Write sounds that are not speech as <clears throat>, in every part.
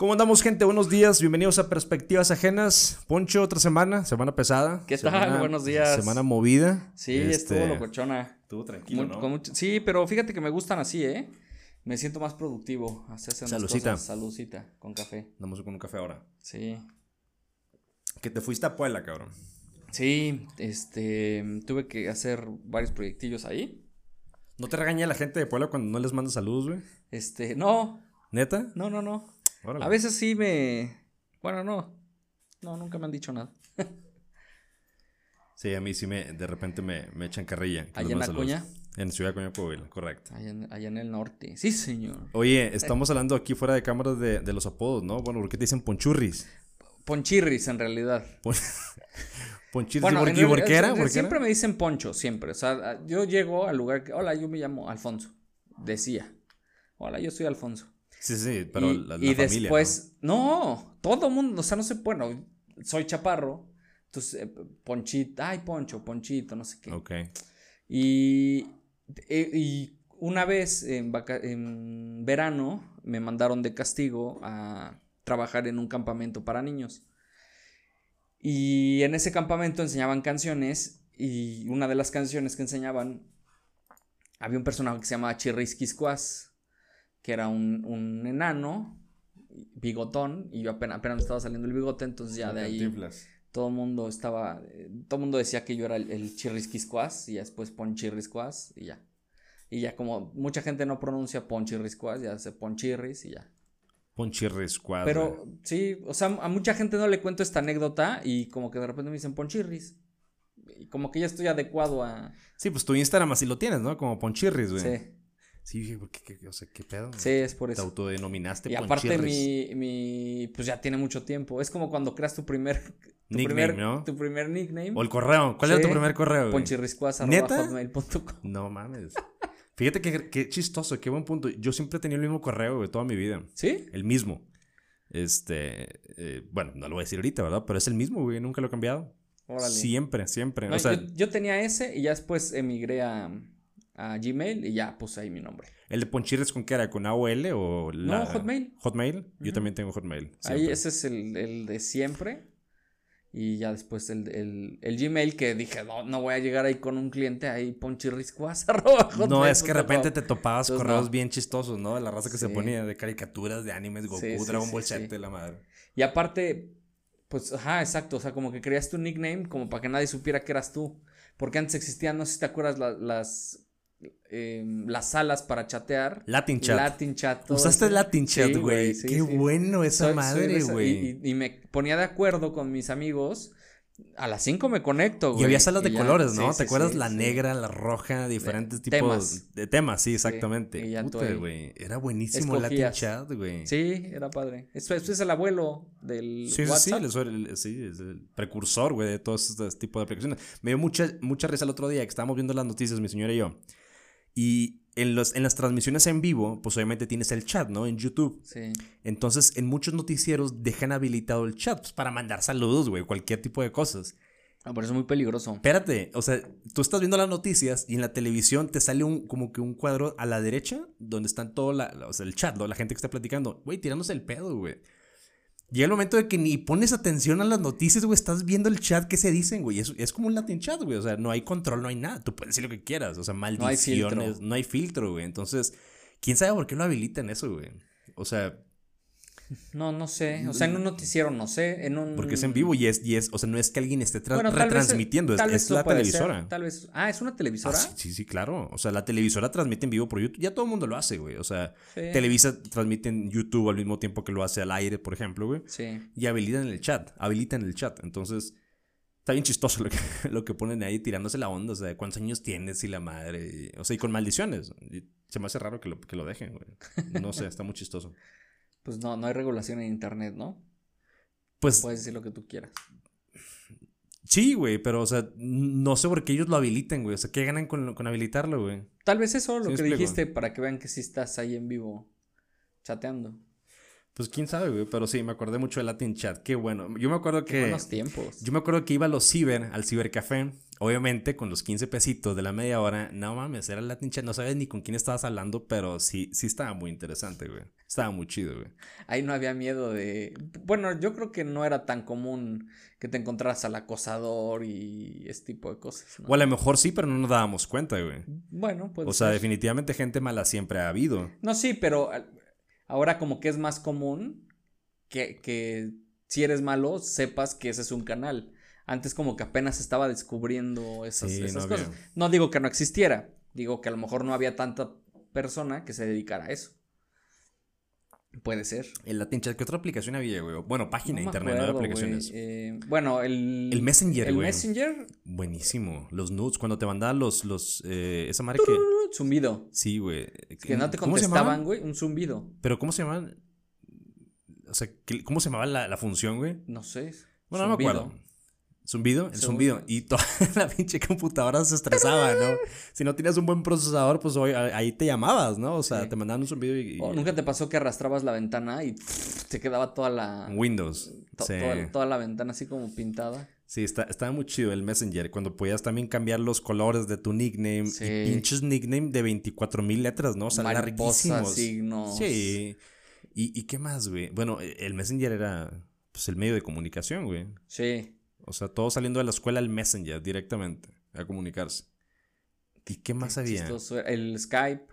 ¿Cómo andamos, gente? Buenos días, bienvenidos a Perspectivas Ajenas. Poncho, otra semana, semana pesada. ¿Qué tal? Semana- Buenos días. Semana movida. Sí, Este, estuvo locochona. Estuvo tranquilo, Muy- ¿no? mucho- sí, pero fíjate que me gustan así, ¿eh? Me siento más productivo. Cosas. Salucita, con café. Andamos con un café ahora. Sí. Que te fuiste a Puebla, cabrón. Sí, este, tuve que hacer varios proyectillos ahí. ¿No te regaña la gente de Puebla cuando no les mandas saludos, güey? Este, no, ¿Neta? no, no, no. Órale. A veces sí me, bueno, no, no, nunca me han dicho nada. Sí, a mí sí me, de repente me, me echan carrilla. Allá en saludos. Acuña, En Ciudad Acuña, Puebla, correcto. allá en, allá en el norte. Sí, señor. Oye, estamos hablando aquí fuera de cámaras de, de los apodos, ¿no? Bueno, ¿por qué te dicen ponchurris? Ponchirris, en realidad. Pon- <laughs> Ponchurris, Bueno, ¿y por, qué era? sie- ¿Por qué siempre me dicen Poncho, siempre. O sea, yo llego al lugar que, hola, yo me llamo Alfonso. Decía, hola, yo soy Alfonso. Sí, sí, pero y la, la y familia, después, ¿no? todo mundo, o sea, no sé, bueno, soy chaparro. Entonces, eh, Ponchito, ay, Poncho, Ponchito, no sé qué. ¿no? Ok. Y, e- y una vez en, vaca- en verano me mandaron de castigo a trabajar en un campamento para niños. Y en ese campamento enseñaban canciones y una de las canciones que enseñaban había un personaje que se llamaba Chirris Quiscuas, que era un, un enano, bigotón, y yo apenas, apenas me estaba saliendo el bigote, entonces ya de ahí todo el mundo estaba, todo el mundo decía que yo era el, el chirrisquiscuas y después ponchirriscuas y ya. Y ya como mucha gente no pronuncia ponchirriscuas, ya se ponchirris y ya. Ponchirris cuadra. Pero sí, o sea, a mucha gente no le cuento esta anécdota y como que de repente me dicen ponchirris. Y como que ya estoy adecuado a... Sí, pues tu Instagram así lo tienes, ¿no? Como Ponchirris, güey. Sí, Sí, dije, ¿por qué, qué- o sea, ¿qué pedo? sí, es por Te eso. autodenominaste Y aparte mi, mi, pues ya tiene mucho tiempo. Es como cuando creas tu primer, tu Nickname, primer, ¿no? tu primer nickname. O el correo. ¿Cuál era tu primer correo, güey? Ponchirriscuas ¿Neta? arroba hotmail.com. No mames. Fíjate que, qué chistoso, qué buen punto. Yo siempre he tenido el mismo correo, güey, toda mi vida. ¿Sí? El mismo. Este, eh, bueno, no lo voy a decir ahorita, ¿verdad? Pero es el mismo, güey, nunca lo he cambiado. Órale. Siempre, siempre. No, o sea, yo, yo tenía ese y ya después emigré a, a Gmail y ya puse ahí mi nombre. ¿el de Ponchirris con qué era? ¿Con AOL o la... No, Hotmail. ¿Hotmail? Yo Ujú. también tengo Hotmail. Ahí siempre. ese es el, el de siempre. Y ya después el, el, el Gmail que dije, no, no voy a llegar ahí con un cliente ahí ponchirriscuas <laughs> arroba No, es que de repente te topabas Entonces, correos no. bien chistosos, ¿no? De la raza que se ponía de caricaturas, de animes, Goku, Sí, sí, Dragon Ball. Z, la madre. Y aparte, pues, ajá, exacto. O sea, como que creaste un nickname como para que nadie supiera que eras tú. Porque antes existían, no sé si te acuerdas, la- las, em, las salas para chatear. Latin Chat. Latin chat. Usaste eso. Latin Chat, Sí, güey. sí, Qué sí. bueno esa Soy- madre, güey. Y, me ponía de acuerdo con mis amigos. A las 5 me conecto, güey. Y había salas de ya- colores, ¿no? sí, ¿Te sí, acuerdas? sí, la sí. negra, la roja, diferentes tipos temas. de temas, sí, exactamente. y ya tú Puta, ahí güey. Era buenísimo el Latin escogías. Chat, güey. Sí, era padre. Eso, eso es el abuelo del Sí, sí, sí, WhatsApp. el, el- el- sí, es el precursor, güey, de todos estos tipos de aplicaciones. Me dio mucha, mucha risa el otro día que estábamos viendo las noticias, mi señora y yo. Y en, los, en las transmisiones en vivo, pues obviamente tienes el chat, ¿no? En YouTube. Sí. Entonces, en muchos noticieros dejan habilitado el chat pues, para mandar saludos, güey, cualquier tipo de cosas. Ah, pero eso es muy peligroso. Espérate, o sea, tú estás viendo las noticias y en la televisión te sale un como que un cuadro a la derecha donde están todo la- o sea, el chat, ¿no? la gente que está platicando, güey, tirándose el pedo, güey. Llega el momento de que ni pones atención a las noticias, güey, estás viendo el chat que se dicen, güey. Es, es como un Latin chat, güey. O sea, no hay control, no hay nada. Tú puedes decir lo que quieras. O sea, hay maldiciones. filtro. No hay filtro, güey. Entonces, ¿quién sabe por qué lo habilitan eso, güey? O sea, No, no sé. <laughs> O sea, en un noticiero no sé. En un... porque es en vivo y es, y es, o sea, no es que alguien esté Bueno, retransmitiendo, es- la televisora. ser, tal vez. Ah, ¿es una televisora? Ah, sí, sí, claro. O sea, la televisora transmite en vivo por YouTube. Ya todo el mundo lo hace, güey. O sea, Sí. Televisa transmite en YouTube al mismo tiempo que lo hace al aire, por ejemplo, güey. Sí. Y habilitan el chat. Habilitan el chat. Entonces, está bien chistoso lo que, <laughs> lo que ponen ahí tirándose la onda. O sea, cuántos años tienes y la madre. o sea, y con maldiciones. Se me hace raro que lo, que lo dejen, güey. No sé, está muy chistoso. Pues no, no hay regulación en internet, ¿no? Pues Puedes decir lo que tú quieras. sí, güey, pero, o sea, no sé por qué ellos lo habiliten, güey. O sea, ¿qué ganan con, con habilitarlo, güey? Tal vez eso, lo Sí, que dijiste, para que vean que sí estás ahí en vivo chateando. Pues quién sabe, güey. Pero sí, me acordé mucho de Latin Chat. Qué bueno. Yo me acuerdo que. buenos tiempos. Yo me acuerdo que iba a los ciber, al cibercafé. Obviamente, con los 15 pesitos de la media hora. No mames, era Latin Chat. No sabes ni con quién estabas hablando, pero sí, sí estaba muy interesante, güey. Estaba muy chido, güey. Ahí no había miedo de. Bueno, yo creo que no era tan común que te encontraras al acosador y ese tipo de cosas. ¿no? O a lo mejor sí, pero no nos dábamos cuenta, güey. Bueno, pues. O sea, definitivamente gente mala siempre ha habido. No, sí, pero ahora como que es más común que, que si eres malo, sepas que ese es un canal. Antes como que apenas estaba descubriendo esas, Sí, esas no cosas. había. No digo que no existiera, digo que a lo mejor no había tanta persona que se dedicara a eso. Puede ser. El Latin Chat, ¿qué otra aplicación había, güey? Bueno, página de No internet, no acuerdo, aplicaciones. güey. Eh, bueno, el... El Messenger, El güey. Messenger, Buenísimo. Los nudes, cuando te mandaban los, los, eh, esa madre que... zumbido. Sí, güey. Que no te ¿Cómo se contestaban, güey, un zumbido. Pero ¿cómo se llamaban? O sea, ¿qué- ¿cómo se llamaba la, la función, güey? No sé. Bueno, no me acuerdo. ¿Zumbido? El zumbido. Y toda <laughs> la pinche computadora se estresaba, ¿no? <laughs> Si no tienes un buen procesador, pues hoy, ahí te llamabas, ¿no? O sea, Sí. te mandaban un zumbido y... y- ¿O nunca te pasó que arrastrabas la ventana y te quedaba toda la... Windows. to- sí. toda, toda la ventana así como pintada? Sí, está, estaba muy chido el Messenger. Cuando podías también cambiar los colores de tu nickname. Sí. Y pinches nickname de 24 mil letras, ¿no? O sea, larguísimos. signos. Sí. ¿Y, ¿Y qué más, güey? Bueno, el Messenger era pues el medio de comunicación, güey. Sí. O sea, todos saliendo de la escuela al Messenger directamente a comunicarse. ¿Y qué más Qué había? chistoso. El Skype.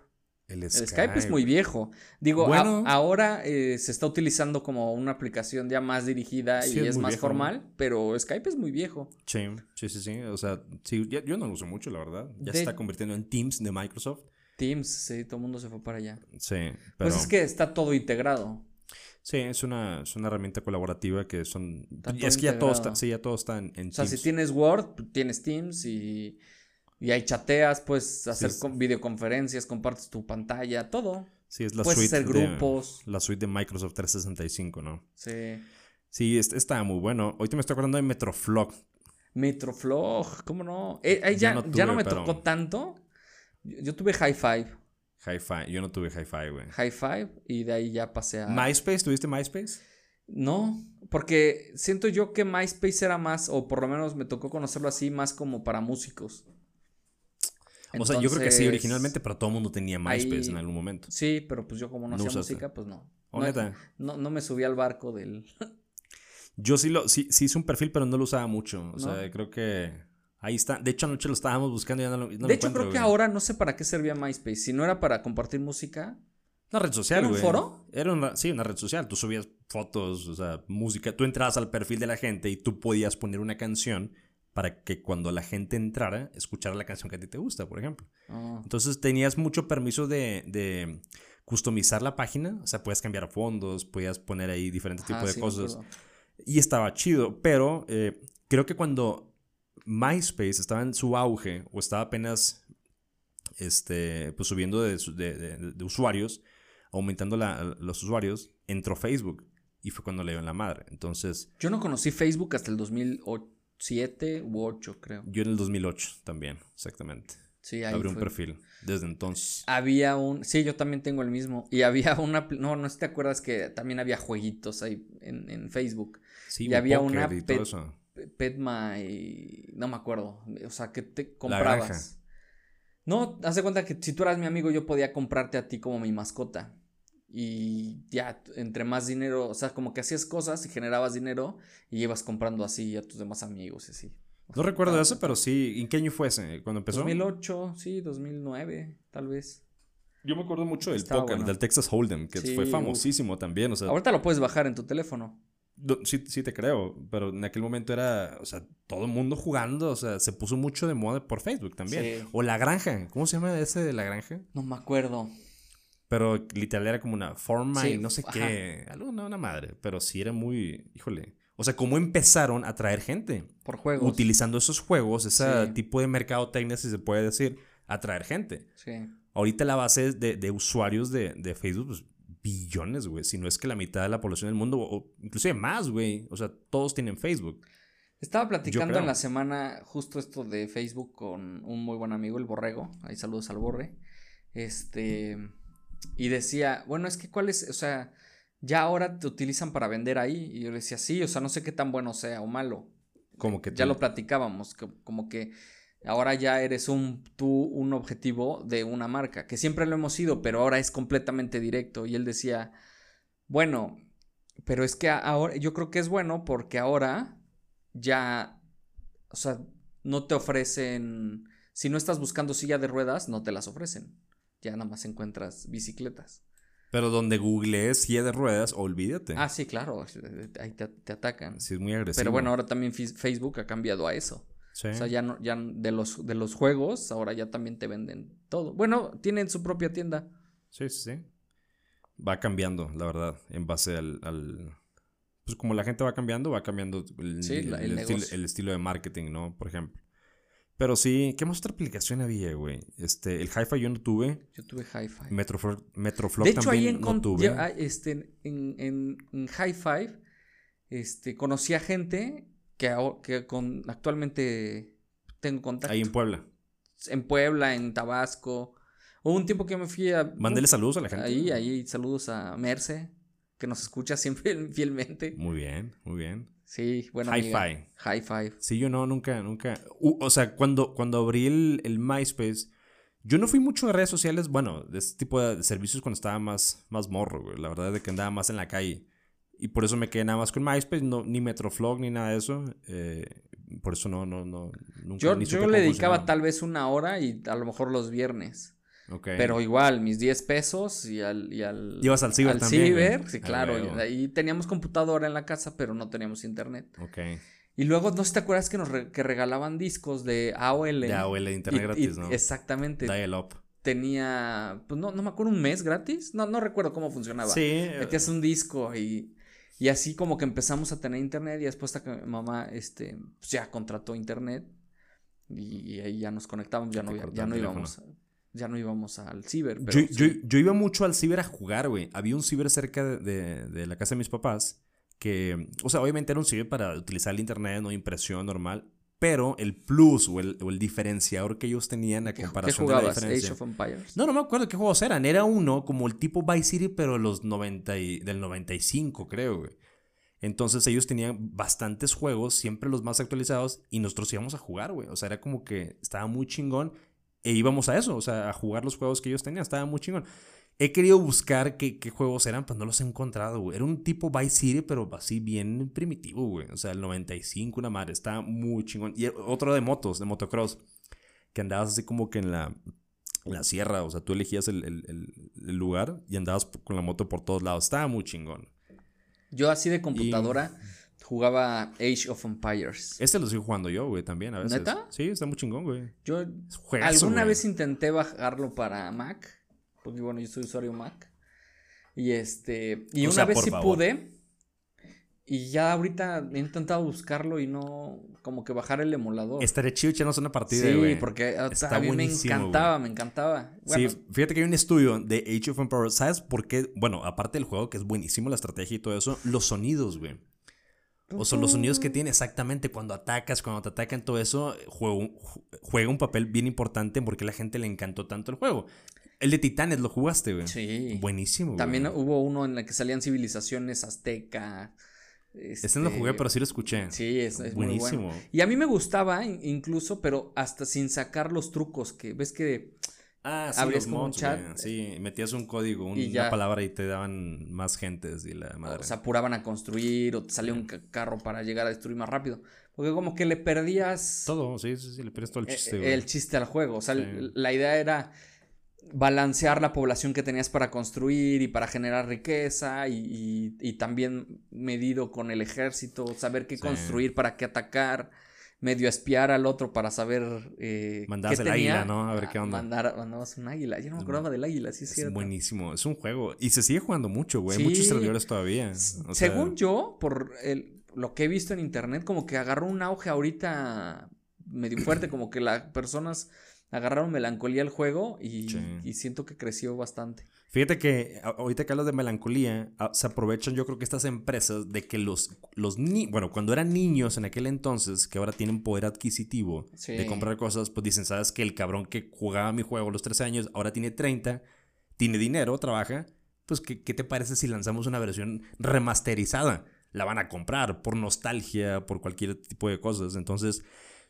El El Skype es muy viejo. Digo, a- Bueno. ahora eh, se está utilizando como una aplicación ya más dirigida Sí, y es más viejo. formal, pero Skype es muy viejo. Sí, sí, sí, sí. O sea, sí, ya- yo no lo uso mucho, la verdad. Ya De- se está convirtiendo en Teams de Microsoft. Teams, sí, todo el mundo se fue para allá. Sí, pero... Pues es que está todo integrado. Sí, es una, es una herramienta colaborativa que son... Es que ya todo está, sí, ya todo está en, en O sea, Teams. si tienes Word, tienes Teams y, y ahí chateas, puedes hacer con- videoconferencias, compartes tu pantalla, todo. Sí, es la puedes suite hacer de- grupos. la suite de Microsoft 365, ¿no? Sí. Sí, es- está muy bueno. Ahorita me estoy acordando de Metroflog. Metroflog, ¿cómo no? Eh, ahí Ya ya, no ya no tuve, me pero- tocó tanto. Yo, yo tuve High Five. Hi-Fi. Yo no tuve Hi-Fi, güey. High Five y de ahí ya pasé a... ¿MySpace? ¿Tuviste MySpace? No, porque siento yo que MySpace era más, o por lo menos me tocó conocerlo así, más como para músicos. O sea, yo creo que sí originalmente, pero todo el mundo tenía MySpace ahí- en algún momento. Sí, pero pues yo como no, No hacía usaste. música, pues no. ¿O no, neta? no, no me subí al barco del... Yo sí, lo, sí, sí hice un perfil, pero no lo usaba mucho. O ¿No? sea, creo que ahí está. De hecho, anoche lo estábamos buscando y ya no lo, no lo de hecho, creo que güey. ahora no sé para qué servía MySpace. Si no era para compartir música. Una red social, ¿Era un foro? Era una, sí, una red social. Tú subías fotos, o sea, música. Tú entrabas al perfil de la gente y tú podías poner una canción para que cuando la gente entrara, escuchara la canción que a ti te gusta, por ejemplo. ah, Entonces tenías mucho permiso de, de customizar la página. O sea, podías cambiar fondos, podías poner ahí diferentes ajá, tipos de sí, cosas. Y estaba chido, pero eh, creo que cuando MySpace estaba en su auge o estaba apenas este, pues subiendo de, de- de- de usuarios, aumentando la- los usuarios, entró Facebook y fue cuando le dio en la madre. Entonces, Yo no conocí Facebook hasta el 2007 u 8, creo. yo en el 2008 también, exactamente. Sí, ahí Abrí un perfil desde entonces. Había un. Sí, yo también tengo el mismo. Y había <laughs> una. No, no sé si te acuerdas que también había jueguitos ahí en, en Facebook. Sí, y güey, había una y todo eso. Petma y. No me acuerdo. O sea, que te comprabas. No, haz de cuenta que si tú eras mi amigo, yo podía comprarte a ti como mi mascota. Y ya, entre más dinero, o sea, como que hacías cosas y generabas dinero y ibas comprando así a tus demás amigos y así. No recuerdo Estaba- eso, pero sí. ¿En qué año fue ese? ¿Cuando empezó? 2008, sí, 2009, tal vez. Yo me acuerdo mucho del bueno. del Texas Hold'em, que Sí, fue uf. famosísimo también. O sea, Ahorita lo puedes bajar en tu teléfono. Sí, sí te creo, pero en aquel momento era, o sea, todo el mundo jugando, o sea, se puso mucho de moda por Facebook también. Sí. O La Granja, ¿cómo se llama ese de La Granja? No me acuerdo. Pero literal era como una forma Sí, y no sé ajá. qué, algo, no, una madre, pero sí era muy, híjole. O sea, cómo empezaron a traer gente Por juegos. utilizando esos juegos, ese Sí. tipo de mercadotecnia, si se puede decir, a traer gente. Sí. Ahorita la base de, de usuarios de, de Facebook, pues, billones, güey. Si no es que la mitad de la población del mundo, o inclusive más, güey. O sea, todos tienen Facebook. Estaba platicando en la semana justo esto de Facebook con un muy buen amigo, el Borrego. Ahí saludos al Borre. Este. Y decía, bueno, es que cuál es, o sea, ya ahora te utilizan para vender ahí. Y yo le decía, sí, o sea, no sé qué tan bueno sea o malo. Como que Ya lo platicábamos, que- como que ahora ya eres un tú un objetivo de una marca, que siempre lo hemos sido, pero ahora es completamente directo. Y él decía, bueno, pero es que ahora yo creo que es bueno porque ahora ya, o sea, no te ofrecen, si no estás buscando silla de ruedas, no te las ofrecen. Ya nada más encuentras bicicletas. Pero donde googlees silla de ruedas, olvídate. Ah, sí, claro, ahí te, te atacan. Sí, es muy agresivo. Pero bueno, ahora también Facebook ha cambiado a eso. Sí. O sea, ya no, ya de los, de los juegos, ahora ya también te venden todo. Bueno, tienen su propia tienda. Sí, sí, sí. Va cambiando, la verdad, en base al, al- Pues como la gente va cambiando, va cambiando el, Sí, el el estilo, negocio. el estilo de marketing, ¿no? Por ejemplo. Pero sí, ¿qué más otra aplicación había, güey? Este, el Hi-Fi yo no tuve. Yo tuve Hi-Fi. Metroflog, Metroflog De hecho, ahí también no tuve. ya, ah, este, en, en, en Hi-Fi este, conocí a gente que, con, actualmente tengo contacto. Ahí en Puebla. En Puebla, en Tabasco. Hubo un tiempo que me fui a... Mándele saludos a la gente. Ahí, ahí, saludos a Merce, que nos escucha siempre <laughs> fielmente. Muy bien, muy bien. Sí, bueno. Hi-Fi. Hi-Fi. Sí, yo no, nunca, nunca. O sea, cuando, cuando abrí el, el MySpace, yo no fui mucho de redes sociales, bueno, de este tipo de servicios cuando estaba más, más morro, güey. La verdad es de que andaba más en la calle. Y por eso me quedé nada más con MySpace, no, ni Metroflog, ni nada de eso. Eh, por eso no, no, no. Nunca, Yo, yo le dedicaba tal vez una hora y a lo mejor los viernes. Pero igual, mis 10 pesos y al. Y al Ibas al ciber al también, ciber, güey. sí, claro. huevo. y ahí teníamos computadora en la casa, pero no teníamos internet. Ok. Y luego, ¿no sé si te acuerdas que nos re- que regalaban discos de AOL? De AOL de internet Y- gratis, y- ¿no? Exactamente. Dial up. Tenía, pues no, no me acuerdo, un mes gratis. No, no recuerdo cómo funcionaba. Sí. eh, Metías un disco y, y así como que empezamos a tener internet y después hasta que mi mamá este, pues ya contrató internet y, y ahí ya nos conectábamos, ya no, ya, no íbamos, ya no íbamos al ciber. Yo, Pero yo, sí. yo iba mucho al ciber a jugar, güey. Había un ciber cerca de, de- de la casa de mis papás que, o sea, obviamente era un ciber para utilizar el internet, no impresión normal, pero el plus o el, o el diferenciador que ellos tenían a ¿Qué, qué comparación de la diferencia. Age of Empires. No, no me acuerdo qué juegos eran. Era uno como el tipo Vice City, pero de los 90 y- del 95, creo, güey. Entonces ellos tenían bastantes juegos, siempre los más actualizados, y nosotros íbamos a jugar, güey. O sea, era como que estaba muy chingón. E íbamos a eso, o sea, a jugar los juegos que ellos tenían. Estaba muy chingón. He querido buscar qué, qué juegos eran, pues no los he encontrado, güey. Era un tipo Vice City, pero así bien primitivo, güey. O sea, el 95, una madre. Estaba muy chingón. Y otro de motos, de motocross. Que andabas así como que en la, en la sierra. O sea, tú elegías el, el- el- el lugar y andabas con la moto por todos lados. Estaba muy chingón. Yo así de computadora jugaba Age of Empires. Este lo estoy jugando yo, güey, también a veces. ¿Neta? Sí, está muy chingón, güey. Yo juegazo, alguna güey. vez intenté bajarlo para Mac, porque bueno, yo soy usuario Mac. Y este, y O una sea, vez sí favor. pude. Y ya ahorita he intentado buscarlo y no, como que bajar el emulador. Estaría chido echarnos una partida, sí, güey. porque o sea, Está a mí me encantaba, me encantaba. Bueno, sí, fíjate que hay un estudio de Age of Empires. ¿Sabes por qué? Bueno, aparte del juego, que es buenísimo, la estrategia y todo eso, los sonidos, güey. O son los sonidos que tiene exactamente cuando atacas, cuando te atacan, todo eso juega un, ju- juega un papel bien importante porque a la gente le encantó tanto el juego. El de Titanes lo jugaste, güey. sí. Buenísimo, güey. También hubo uno en el que salían civilizaciones azteca. Ese no lo jugué, este, pero sí lo escuché. Sí, es, es muy Buenísimo. bueno. Y a mí me gustaba in- incluso, pero hasta sin sacar los trucos, que ves que Ah, sí, como un chat. güey. Sí, metías un código, un- Y una palabra y te daban más gentes y la madre. se apuraban a construir o te salía un ca- carro para llegar a destruir más rápido. Porque como que le perdías todo, sí, sí, sí, le pierdes todo el eh, chiste, eh, güey. el chiste al juego. O sea, Sí. la idea era balancear la población que tenías para construir y para generar riqueza y, y- y también medido con el ejército, saber qué Sí. construir, para qué atacar, medio espiar al otro para saber eh, Mandabas qué el tenía. águila, ¿no? A ver qué Ah, onda. Mandar, mandabas un águila. Yo no me acordaba del águila, sí es Es cierto. buenísimo, es un juego. Y se sigue jugando mucho, güey. Sí. Muchos servidores todavía. Sea, Según yo, por el, lo que he visto en internet, como que agarró un auge ahorita medio fuerte, como que las personas agarraron melancolía al juego y, Sí. y siento que creció bastante. Fíjate que ahorita que hablas de melancolía, se aprovechan yo creo que estas empresas de que los, los ni bueno, cuando eran niños en aquel entonces, que ahora tienen poder adquisitivo Sí. de comprar cosas, pues dicen, ¿sabes que El cabrón que jugaba mi juego a los 13 años, ahora tiene 30, tiene dinero, trabaja, pues, ¿qué, ¿qué te parece si lanzamos una versión remasterizada? La van a comprar por nostalgia, por cualquier tipo de cosas. Entonces,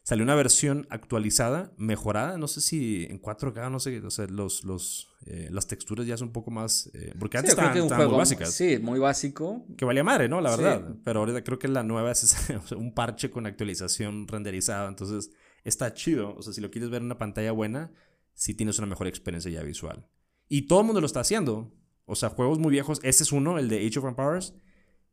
salió una versión actualizada, mejorada, no sé si en 4K, no sé, o sea, los, los, eh, las texturas ya son un poco más... eh, porque Sí, antes creo estaban, que un estaban muy básicas. sí, muy básico. Que valía madre, ¿no? La Sí. verdad. Pero ahorita creo que la nueva es <laughs> un parche con actualización renderizada. Entonces, está chido. O sea, si lo quieres ver en una pantalla buena, sí tienes una mejor experiencia ya visual. Y todo el mundo lo está haciendo. O sea, juegos muy viejos. Ese es uno, el de Age of Empires.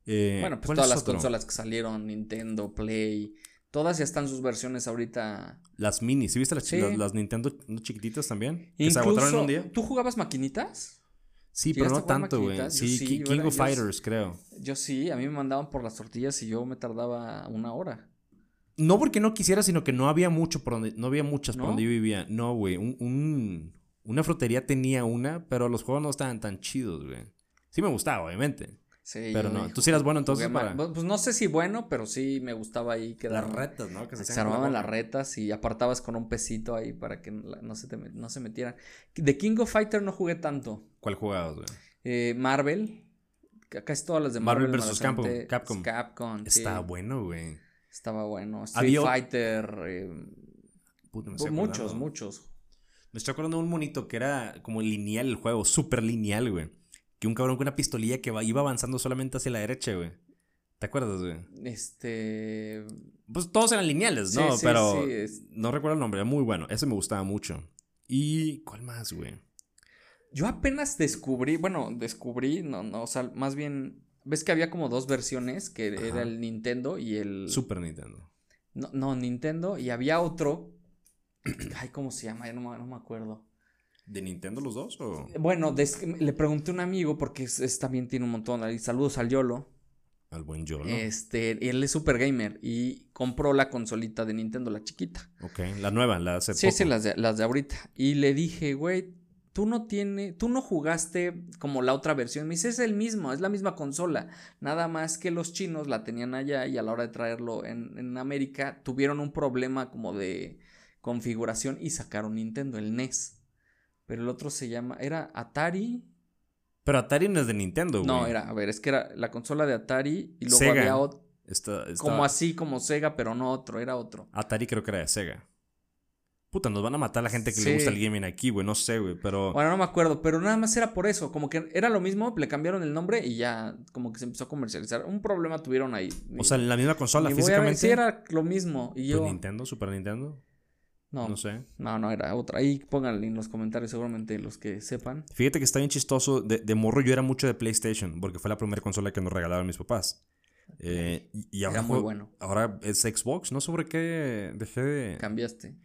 Eh, Bueno, pues ¿cuál todas las otro? consolas que salieron, Nintendo, Play, todas ya están sus versiones ahorita. Las mini. ¿Sí viste las, Sí. las, las Nintendo chiquititas también? Que se agotaron en Incluso, un día. ¿tú jugabas maquinitas? Sí, pero ¿Llegaste no tanto, güey. Sí, King era- of yo Fighters, creo. Yo sí, a mí me mandaban por las tortillas y yo me tardaba una hora. No porque no quisiera, sino que no había mucho por donde, no había muchas por ¿No? donde yo vivía. No, güey. Un, un- una frutería tenía una, pero los juegos no estaban tan chidos, güey. Sí me gustaba, obviamente. Sí, Pero no. Tú sí eras bueno entonces para. Pues no sé si bueno, pero sí me gustaba ahí quedar. Las retas, ¿no? Que se, armaban las retas y apartabas con un pesito ahí para que no, se, te met- no se metieran. De King of Fighter no jugué tanto. ¿Cuál jugabas, güey? Eh, Marvel. ca- Casi todas las de Marvel Marvel. aventé. Capcom, Capcom. Sí. Estaba bueno, güey. Estaba bueno. Street Fighter. eh, Puta, me estoy muchos, muchos. Me estoy acordando de un monito que era como lineal el juego, súper lineal, güey. Que un cabrón con una pistolilla que iba avanzando solamente hacia la derecha, güey. ¿Te acuerdas, güey? Este. Pues todos eran lineales, Sí, ¿no? sí, Pero sí, es- no recuerdo el nombre, era muy bueno. Ese me gustaba mucho. ¿Y cuál más, güey? Yo apenas descubrí, bueno, descubrí, no, no, o sea, más bien, ves que había como dos versiones, que Ajá. era el Nintendo y el... Super Nintendo. No, no, Nintendo, y había otro, <clears throat> ay, ¿cómo se llama? Ya no, no me acuerdo. ¿De Nintendo los dos o...? Bueno, le pregunté a un amigo, porque es, es- también tiene un montón, ahí, saludos al Yolo, Al buen Yolo. este, él es super gamer, y compró la consolita de Nintendo, la chiquita. Ok, la nueva, la hace Sí, poco. sí, las de, las de ahorita. Y le dije, güey, tú no tienes, tú no jugaste como la otra versión. Me dice, es el mismo, es la misma consola. Nada más que los chinos la tenían allá y a la hora de traerlo en, en América tuvieron un problema como de configuración y sacaron Nintendo, el NES. Pero el otro se llama, era Atari. Pero Atari no es de Nintendo, güey. No, era, a ver, es que era la consola de Atari y luego Sega. había otro, Está, está- como así como Sega, pero no otro, era otro. Atari creo que era de Sega. Puta, nos van a matar la gente que Sí. le gusta el gaming aquí, güey. No sé, güey, pero... Bueno, no me acuerdo, pero nada más era por eso, como que era lo mismo, le cambiaron el nombre y ya como que se empezó a comercializar. Un problema tuvieron ahí. o sea, la misma consola Y voy a ver, físicamente. sí era lo mismo y yo Pues Nintendo, Super Nintendo. No, No sé. no, no era otra. Ahí pónganle en los comentarios seguramente los que sepan. Fíjate que está bien chistoso. De, de morro yo era mucho de PlayStation, porque fue la primera consola que nos regalaron mis papás. Eh, y, y ahora, Era muy bueno. ahora es Xbox. No por qué dejé de... Cambiaste.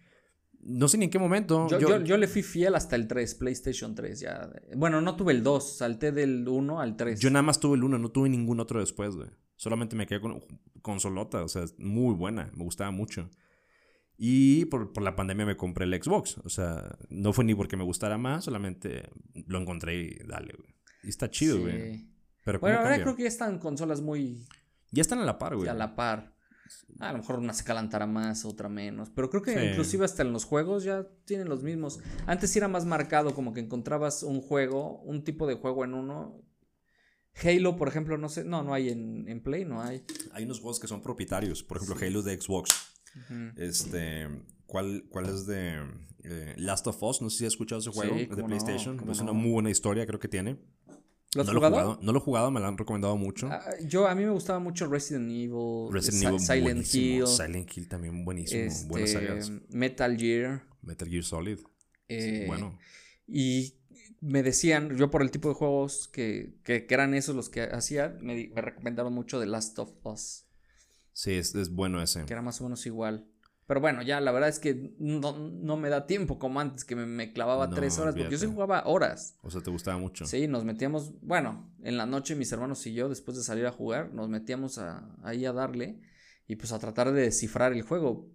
No sé ni en qué momento. Yo, yo, yo, yo le fui fiel hasta el 3, PlayStation 3 ya. Bueno, no tuve el 2, salté del 1 al 3. yo nada más tuve el uno, no tuve ningún otro después, güey. Solamente me quedé con consolota, o sea, es muy buena, me gustaba mucho. Y por, por la pandemia me compré el Xbox, o sea, no fue ni porque me gustara más, solamente lo encontré y dale, güey. Y está chido, Sí. güey. Pero ¿cómo Bueno, ahora creo que ya están consolas muy Ya están a la par, güey. a la par. A lo mejor una se calentará más, otra menos. Pero creo que Sí. inclusive hasta en los juegos ya tienen los mismos. Antes era más marcado, como que encontrabas un juego, un tipo de juego en uno. Halo, por ejemplo, no sé. No, no hay en, en Play, no hay. Hay unos juegos que son propietarios, por ejemplo, Halo de Xbox. Este, ¿cuál, cuál es de eh, Last of Us? No sé si has escuchado ese juego, de no, PlayStation. es una muy buena historia, creo que tiene. ¿Lo has no Lo he jugado? no lo he jugado, me lo han recomendado mucho. Ah, yo, a mí me gustaba mucho Resident Evil, Resident Si- Evil, Silent buenísimo. Hill, Silent Hill también buenísimo. Buenas este, sagas. Metal Gear. Metal Gear Solid. eh, bueno. Y me decían, yo por el tipo de juegos que, que, que eran esos los que hacía, me, me recomendaron mucho The Last of Us, Sí, es, es bueno ese. que era más o menos igual. Pero bueno, ya la verdad es que no, no me da tiempo como antes, que me, me clavaba No, tres horas, porque yo sí jugaba horas. O sea, te gustaba mucho. Sí, nos metíamos, bueno, en la noche mis hermanos y yo, después de salir a jugar, nos metíamos a- ahí a darle y pues a tratar de descifrar el juego.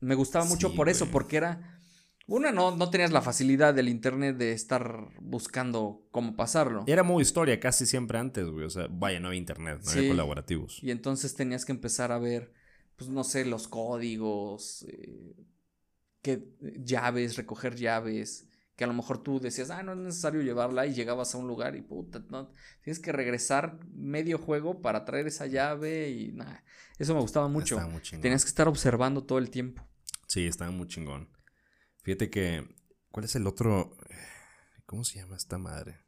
Me gustaba mucho Sí, por eso, porque era... Una, no, no tenías la facilidad del internet de estar buscando cómo pasarlo. Era modo historia casi siempre antes, güey. O sea, vaya, no había internet, no Sí. había colaborativos. Y entonces tenías que empezar a ver, pues no sé, los códigos, eh, que, llaves, recoger llaves, que a lo mejor tú decías, ah, no es necesario llevarla y llegabas a un lugar y puta, no, tienes que regresar medio juego para traer esa llave y nada, eso me gustaba mucho. Tenías que estar observando todo el tiempo. Sí, estaba muy chingón. Fíjate que, ¿cuál es el otro? ¿Cómo se llama esta madre?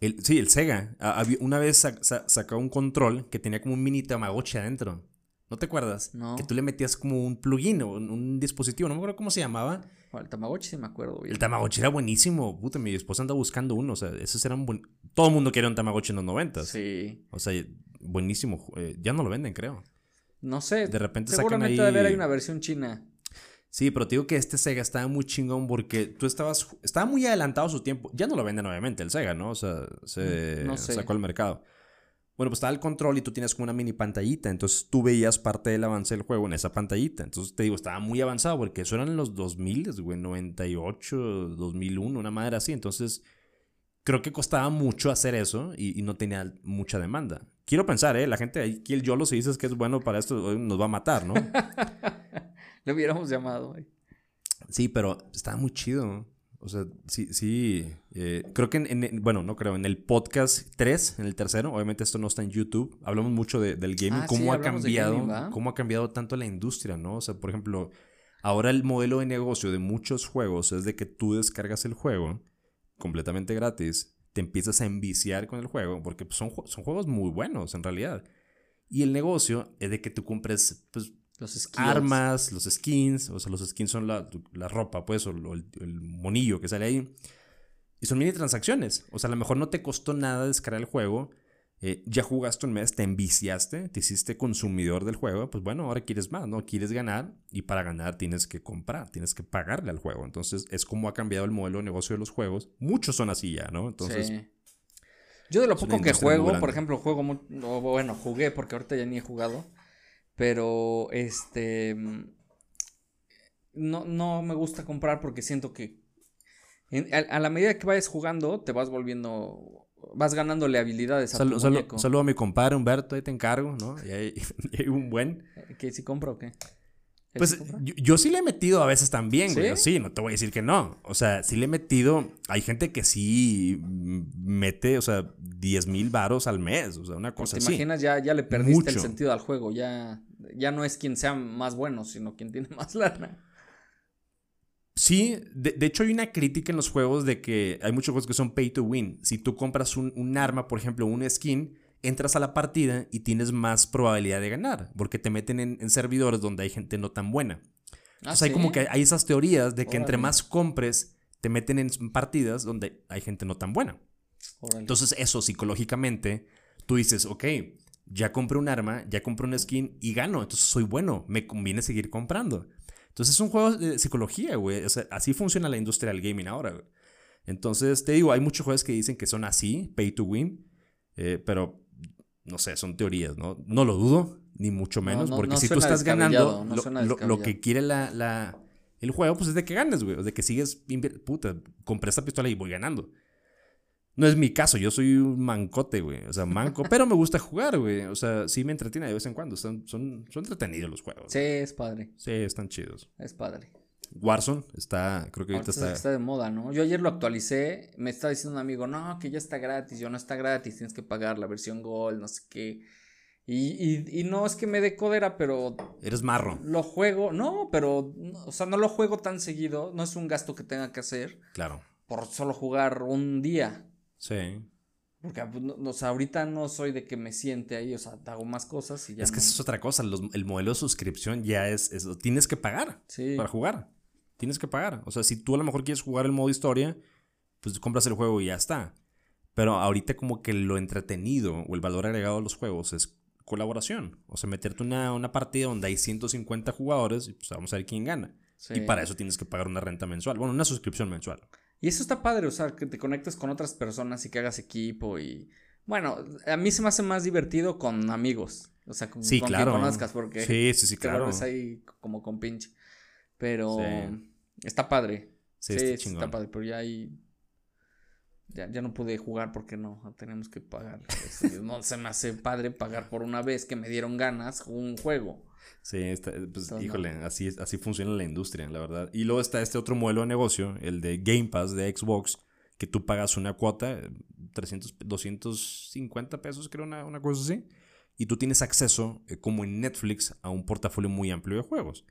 El, sí, el Sega. una vez sacó un control que tenía como un mini Tamagotchi adentro. ¿No te acuerdas? No. Que tú le metías como un plugin o un, dispositivo, no me acuerdo cómo se llamaba. el Tamagotchi sí me acuerdo. El Tamagotchi era buenísimo. Puta, mi esposa anda buscando uno. O sea, esos eran buen... Todo el mundo quería un Tamagotchi en los noventas. Sí. O sea, buenísimo. Eh, ya no lo venden, creo. No sé. De repente Seguramente sacan ahí... debe haber una versión china. Sí, pero te digo que este Sega estaba muy chingón porque tú estabas. Estaba muy adelantado a su tiempo. Ya no lo venden, obviamente, el Sega, ¿no? O sea, se mm, sacó al mercado. Bueno, pues estaba el control y tú tienes como una mini pantallita. Entonces tú veías parte del avance del juego en esa pantallita. Entonces te digo, estaba muy avanzado porque eso eran los 2000, güey, 98, 2001, una madre así. Entonces creo que costaba mucho hacer eso y, no tenía mucha demanda. Quiero pensar, ¿eh? La gente aquí, el YOLO, si dices que es bueno para esto, nos va a matar, ¿no? <laughs> Le hubiéramos llamado, güey. Sí, pero estaba muy chido. O sea, sí, sí. Eh, creo que en, bueno, no creo, en el podcast 3, en el tercero, obviamente esto no está en YouTube, hablamos mucho del gaming, ah, cómo ha cambiado, cómo ha cambiado tanto la industria, ¿no? O sea, por ejemplo, ahora el modelo de negocio de muchos juegos es de que tú descargas el juego completamente gratis, te empiezas a enviciar con el juego, porque son, son juegos muy buenos en realidad. Y el negocio es de que tú compres pues, los armas, los skins, o sea, los skins son la, ropa, pues, o el, monillo que sale ahí. Y son mini transacciones. O sea, a lo mejor no te costó nada descargar el juego. Eh, ya jugaste un mes, te enviciaste, te hiciste consumidor del juego. Pues bueno, ahora quieres más, ¿no? Quieres ganar y para ganar tienes que comprar, tienes que pagarle al juego. Entonces, es como ha cambiado el modelo de negocio de los juegos. Muchos son así ya, ¿no? Entonces. Yo de lo poco que juego, por ejemplo, juego, bueno, jugué porque ahorita ya ni he jugado. Pero este no, no me gusta comprar porque siento que a, la medida que vayas jugando te vas volviendo vas ganándole habilidades a tu Saludo a mi compadre Humberto, ahí te encargo, ¿no? Y hay, <laughs> un buen. ¿Que si compro o qué? Pues yo, sí le he metido a veces también, güey. ¿Sí? no te voy a decir que no. O sea, sí le he metido. Hay gente que sí mete, o sea, 10 mil varos al mes. O sea, una cosa así. ¿Te imaginas? Ya, ya le perdiste el sentido al juego. Ya, ya no es quien sea más bueno, sino quien tiene <laughs> más lana. Sí, de, hecho hay una crítica en los juegos de que hay muchos juegos que son pay to win. Si tú compras un, un arma, por ejemplo, un skin, entras a la partida y tienes más probabilidad de ganar, porque te meten en, servidores donde hay gente no tan buena. Ah, o sea, hay como que hay esas teorías de que entre más compres, te meten en partidas donde hay gente no tan buena. Entonces eso psicológicamente, tú dices, ok, ya compré un arma, ya compré un skin y gano, entonces soy bueno, me conviene seguir comprando. Entonces es un juego de psicología, güey. O sea, así funciona la industria del gaming ahora, Entonces, te digo, hay muchos juegos que dicen que son así, pay to win, eh, pero no sé, son teorías, ¿no? No lo dudo, ni mucho menos, porque si tú estás ganando, lo, que quiere la, el juego, pues es de que ganes, güey, de que sigues, puta, compré esta pistola y voy ganando. No es mi caso, yo soy un mancote, güey, o sea, manco, pero me gusta jugar, güey, o sea, sí me entretiene de vez en cuando, son, son, son entretenidos los juegos. Sí, es padre. Sí, están chidos. Es padre. Warzone está, creo que ahorita, está... está... de moda, ¿no? Yo ayer lo actualicé, me estaba diciendo un amigo, no, que ya está gratis, yo no está gratis, tienes que pagar la versión Gold, no sé qué. Y, y, no es que me dé codera, pero... Eres marro. Lo juego, no, pero, o sea, no lo juego tan seguido, no es un gasto que tenga que hacer. Claro. Por solo jugar un día. Sí. Porque pues, o sea, ahorita no soy de que me siente ahí, o sea, hago más cosas y ya. Es que eso es otra cosa, el modelo de suscripción ya es, eso, tienes que pagar para jugar tienes que pagar. O sea, si tú a lo mejor quieres jugar el modo historia, pues compras el juego y ya está. Pero ahorita como que lo entretenido o el valor agregado a los juegos es colaboración. O sea, meterte una, una partida donde hay 150 jugadores y pues vamos a ver quién gana. Y para eso tienes que pagar una renta mensual. Bueno, una suscripción mensual. Y eso está padre, o sea, que te conectes con otras personas y que hagas equipo y... Bueno, a mí se me hace más divertido con amigos. O sea, con, sí, claro. conozcas, porque... Sí, sí, sí, claro. Es ahí como con pinche. Pero está padre. Sí, está, padre, pero ya ahí. Ya, no pude jugar porque no, tenemos que pagar. <laughs> no se me hace padre pagar por una vez que me dieron ganas un juego. Sí, está- pues, Entonces, híjole, así, es- así funciona la industria, la verdad. Y luego está este otro modelo de negocio, el de Game Pass de Xbox, que tú pagas una cuota, eh, 300, 250 pesos, creo, una, una cosa así. Y tú tienes acceso, eh, como en Netflix, a un portafolio muy amplio de juegos.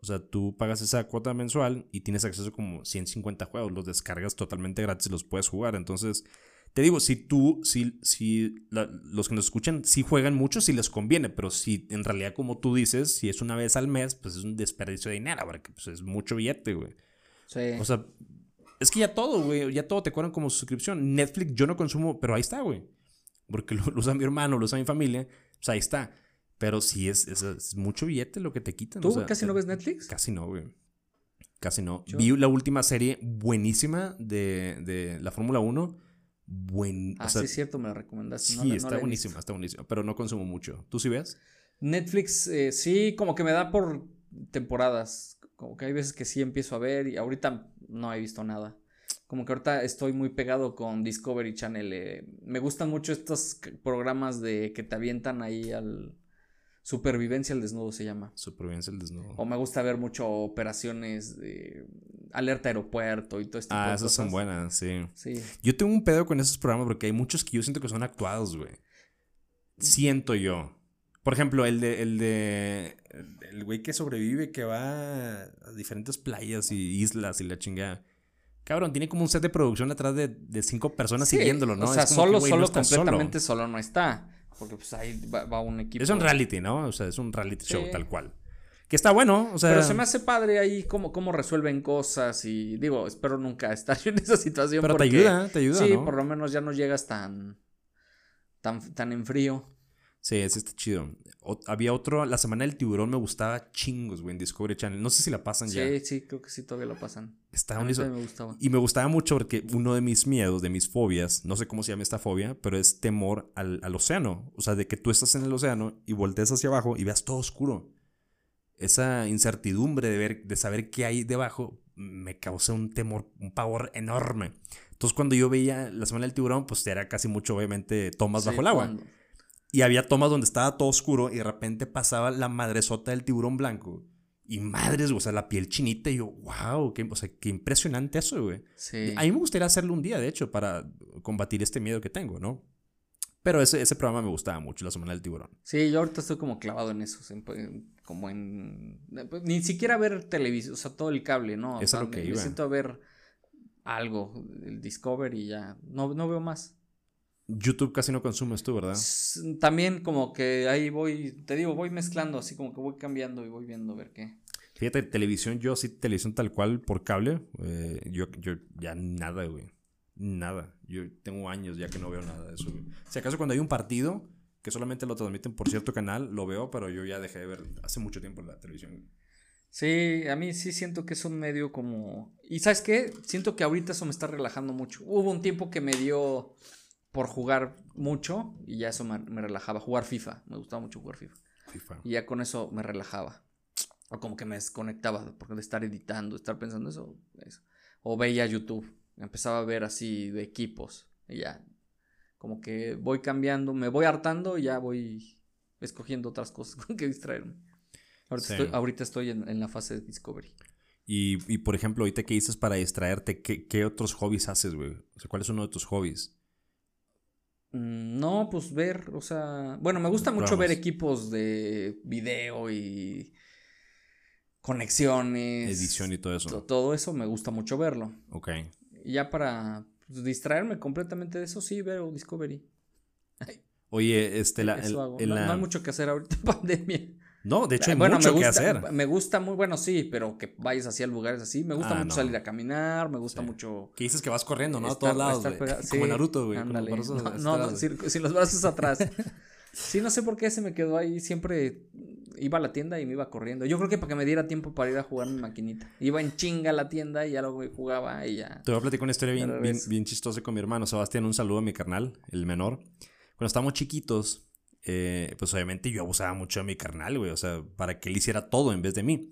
O sea, tú pagas esa cuota mensual y tienes acceso como 150 juegos, los descargas totalmente gratis y los puedes jugar. Entonces, te digo, si tú, si, si la- los que nos escuchan, sí juegan mucho, si les conviene, pero si en realidad, como tú dices, si es una vez al mes, pues es un desperdicio de dinero, porque pues, es mucho billete, güey. Sí. O sea, es que ya todo, güey, ya todo te cobran como suscripción. Netflix yo no consumo, pero ahí está, güey. Porque <laughs> lo, lo usa mi hermano, lo usa mi familia, pues ahí está. Pero sí es, es, es mucho billete lo que te quitan. ¿Tú o sea, casi no ves Netflix? Casi no, güey. Casi no. Yo- Vi la última serie buenísima de, de la Fórmula 1. Buen, Ah, o sea, sí, es cierto, me la recomendaste. sí, no no está he buenísima, está buenísima. Pero no consumo mucho. ¿Tú sí ves? Netflix, eh, sí, como que me da por temporadas. Como que hay veces que sí empiezo a ver y ahorita no he visto nada. Como que ahorita estoy muy pegado con Discovery Channel. eh, Me gustan mucho estos programas de que te avientan ahí al Supervivencia al desnudo se llama. Supervivencia el desnudo. O me gusta ver mucho operaciones de alerta aeropuerto y todo este tipo Ah, de esas son buenas, sí. Sí. Yo tengo un pedo con esos programas porque hay muchos que yo siento que son actuados, güey. Siento yo. Por ejemplo, el de. El de. El güey que sobrevive, que va a diferentes playas y islas y la chingada. Cabrón, tiene como un set de producción atrás de, de cinco personas Sí, siguiéndolo, ¿no? O sea, Es como que, solo, güey, solo, completamente solo. no está. Porque pues ahí va, va un equipo. Es un reality, ¿no? O sea, es un reality show, tal cual. Que está bueno, o sea. Pero se me hace padre ahí cómo, cómo resuelven cosas y digo, espero nunca <laughs> estar en esa situación. pero te ayuda, te ayuda, Sí, ¿no? por lo menos ya no llegas tan, tan, tan en frío. Sí, ese está chido. O- había otro, la semana del tiburón me gustaba chingos, güey, en Discovery Channel. No sé si la pasan ya. Sí, sí, creo que sí todavía lo pasan. Está A mí buenísimo. también me gustaba. Y me gustaba mucho porque uno de mis miedos, de mis fobias, no sé cómo se llama esta fobia, pero es temor al, al océano. O sea, de que tú estás en el océano y voltees hacia abajo y veas todo oscuro. Esa incertidumbre de ver, de saber qué hay debajo, me causa un temor, un pavor enorme. Entonces, cuando yo veía la semana del tiburón, pues era casi mucho, obviamente, tomas Sí, bajo el agua. cuando- Y había tomas donde estaba todo oscuro y de repente pasaba la madresota del tiburón blanco. Y madres, o sea, la piel chinita. Y yo, wow, qué, o sea, qué impresionante eso, güey. Sí. A mí me gustaría hacerlo un día, de hecho, para combatir este miedo que tengo, ¿no? Pero ese, ese programa me gustaba mucho, La Semana del Tiburón. Sí, yo ahorita estoy como clavado en eso, como en... pues, ni siquiera ver televisión, o sea, todo el cable, ¿no? O es lo que me, me iba. siento a ver algo, el Discovery y ya, no, no veo más. YouTube casi no consumes tú, ¿verdad? También como que ahí voy, te digo, voy mezclando, así como que voy cambiando y voy viendo a ver qué. Fíjate, televisión, yo sí, televisión tal cual por cable. eh, yo, yo ya nada, güey. Nada. Yo tengo años ya que no veo nada de eso, güey. Si acaso cuando hay un partido que solamente lo transmiten por cierto canal, lo veo, pero yo ya dejé de ver hace mucho tiempo la televisión. güey. Sí, a mí sí siento que es un medio como... Y sabes qué, siento que ahorita eso me está relajando mucho. Hubo un tiempo que me dio por jugar mucho y ya eso me, me relajaba. Jugar FIFA, me gustaba mucho jugar FIFA. FIFA. Y ya con eso me relajaba. O como que me desconectaba porque de estar editando, estar pensando eso, eso. O veía YouTube, empezaba a ver así de equipos. Y ya, como que voy cambiando, me voy hartando y ya voy escogiendo otras cosas <laughs> con que distraerme. Ahorita Sí. estoy, ahorita estoy en, en la fase de Discovery. Y, y, por ejemplo, ahorita que dices para distraerte, ¿qué, qué otros hobbies haces, güey? O sea, ¿cuál es uno de tus hobbies? Mm, No, pues ver, o sea, bueno, me gusta mucho ver equipos de video y conexiones. Edición y todo eso. to- Todo eso me gusta mucho verlo. Ok. Ya para pues, distraerme completamente de eso, sí veo Discovery. Oye, este, la, eso el- hago. en No, la- no hay mucho que hacer ahorita en <laughs> pandemia. No, de hecho hay bueno, mucho me gusta, que hacer. me gusta muy, bueno, sí, pero que vayas hacia lugares así. Me gusta Ah, mucho no. salir a caminar, me gusta Sí. mucho. Que dices que vas corriendo, ¿no? a estar- todos lados, estar <laughs> Como Naruto, güey. con los ándale. brazos No, no, sin, sin los brazos atrás. sí, no sé por qué se me quedó ahí. Siempre iba a la tienda y me iba corriendo. Yo creo que para que me diera tiempo para ir a jugar mi maquinita. Iba en chinga a la tienda y ya luego jugaba y ya. Te voy a platicar una historia bien, bien, bien chistosa con mi hermano. Sebastián, un saludo a mi carnal, el menor. Cuando estábamos chiquitos, eh, pues obviamente yo abusaba mucho de mi carnal, güey. O sea, para que él hiciera todo en vez de mí.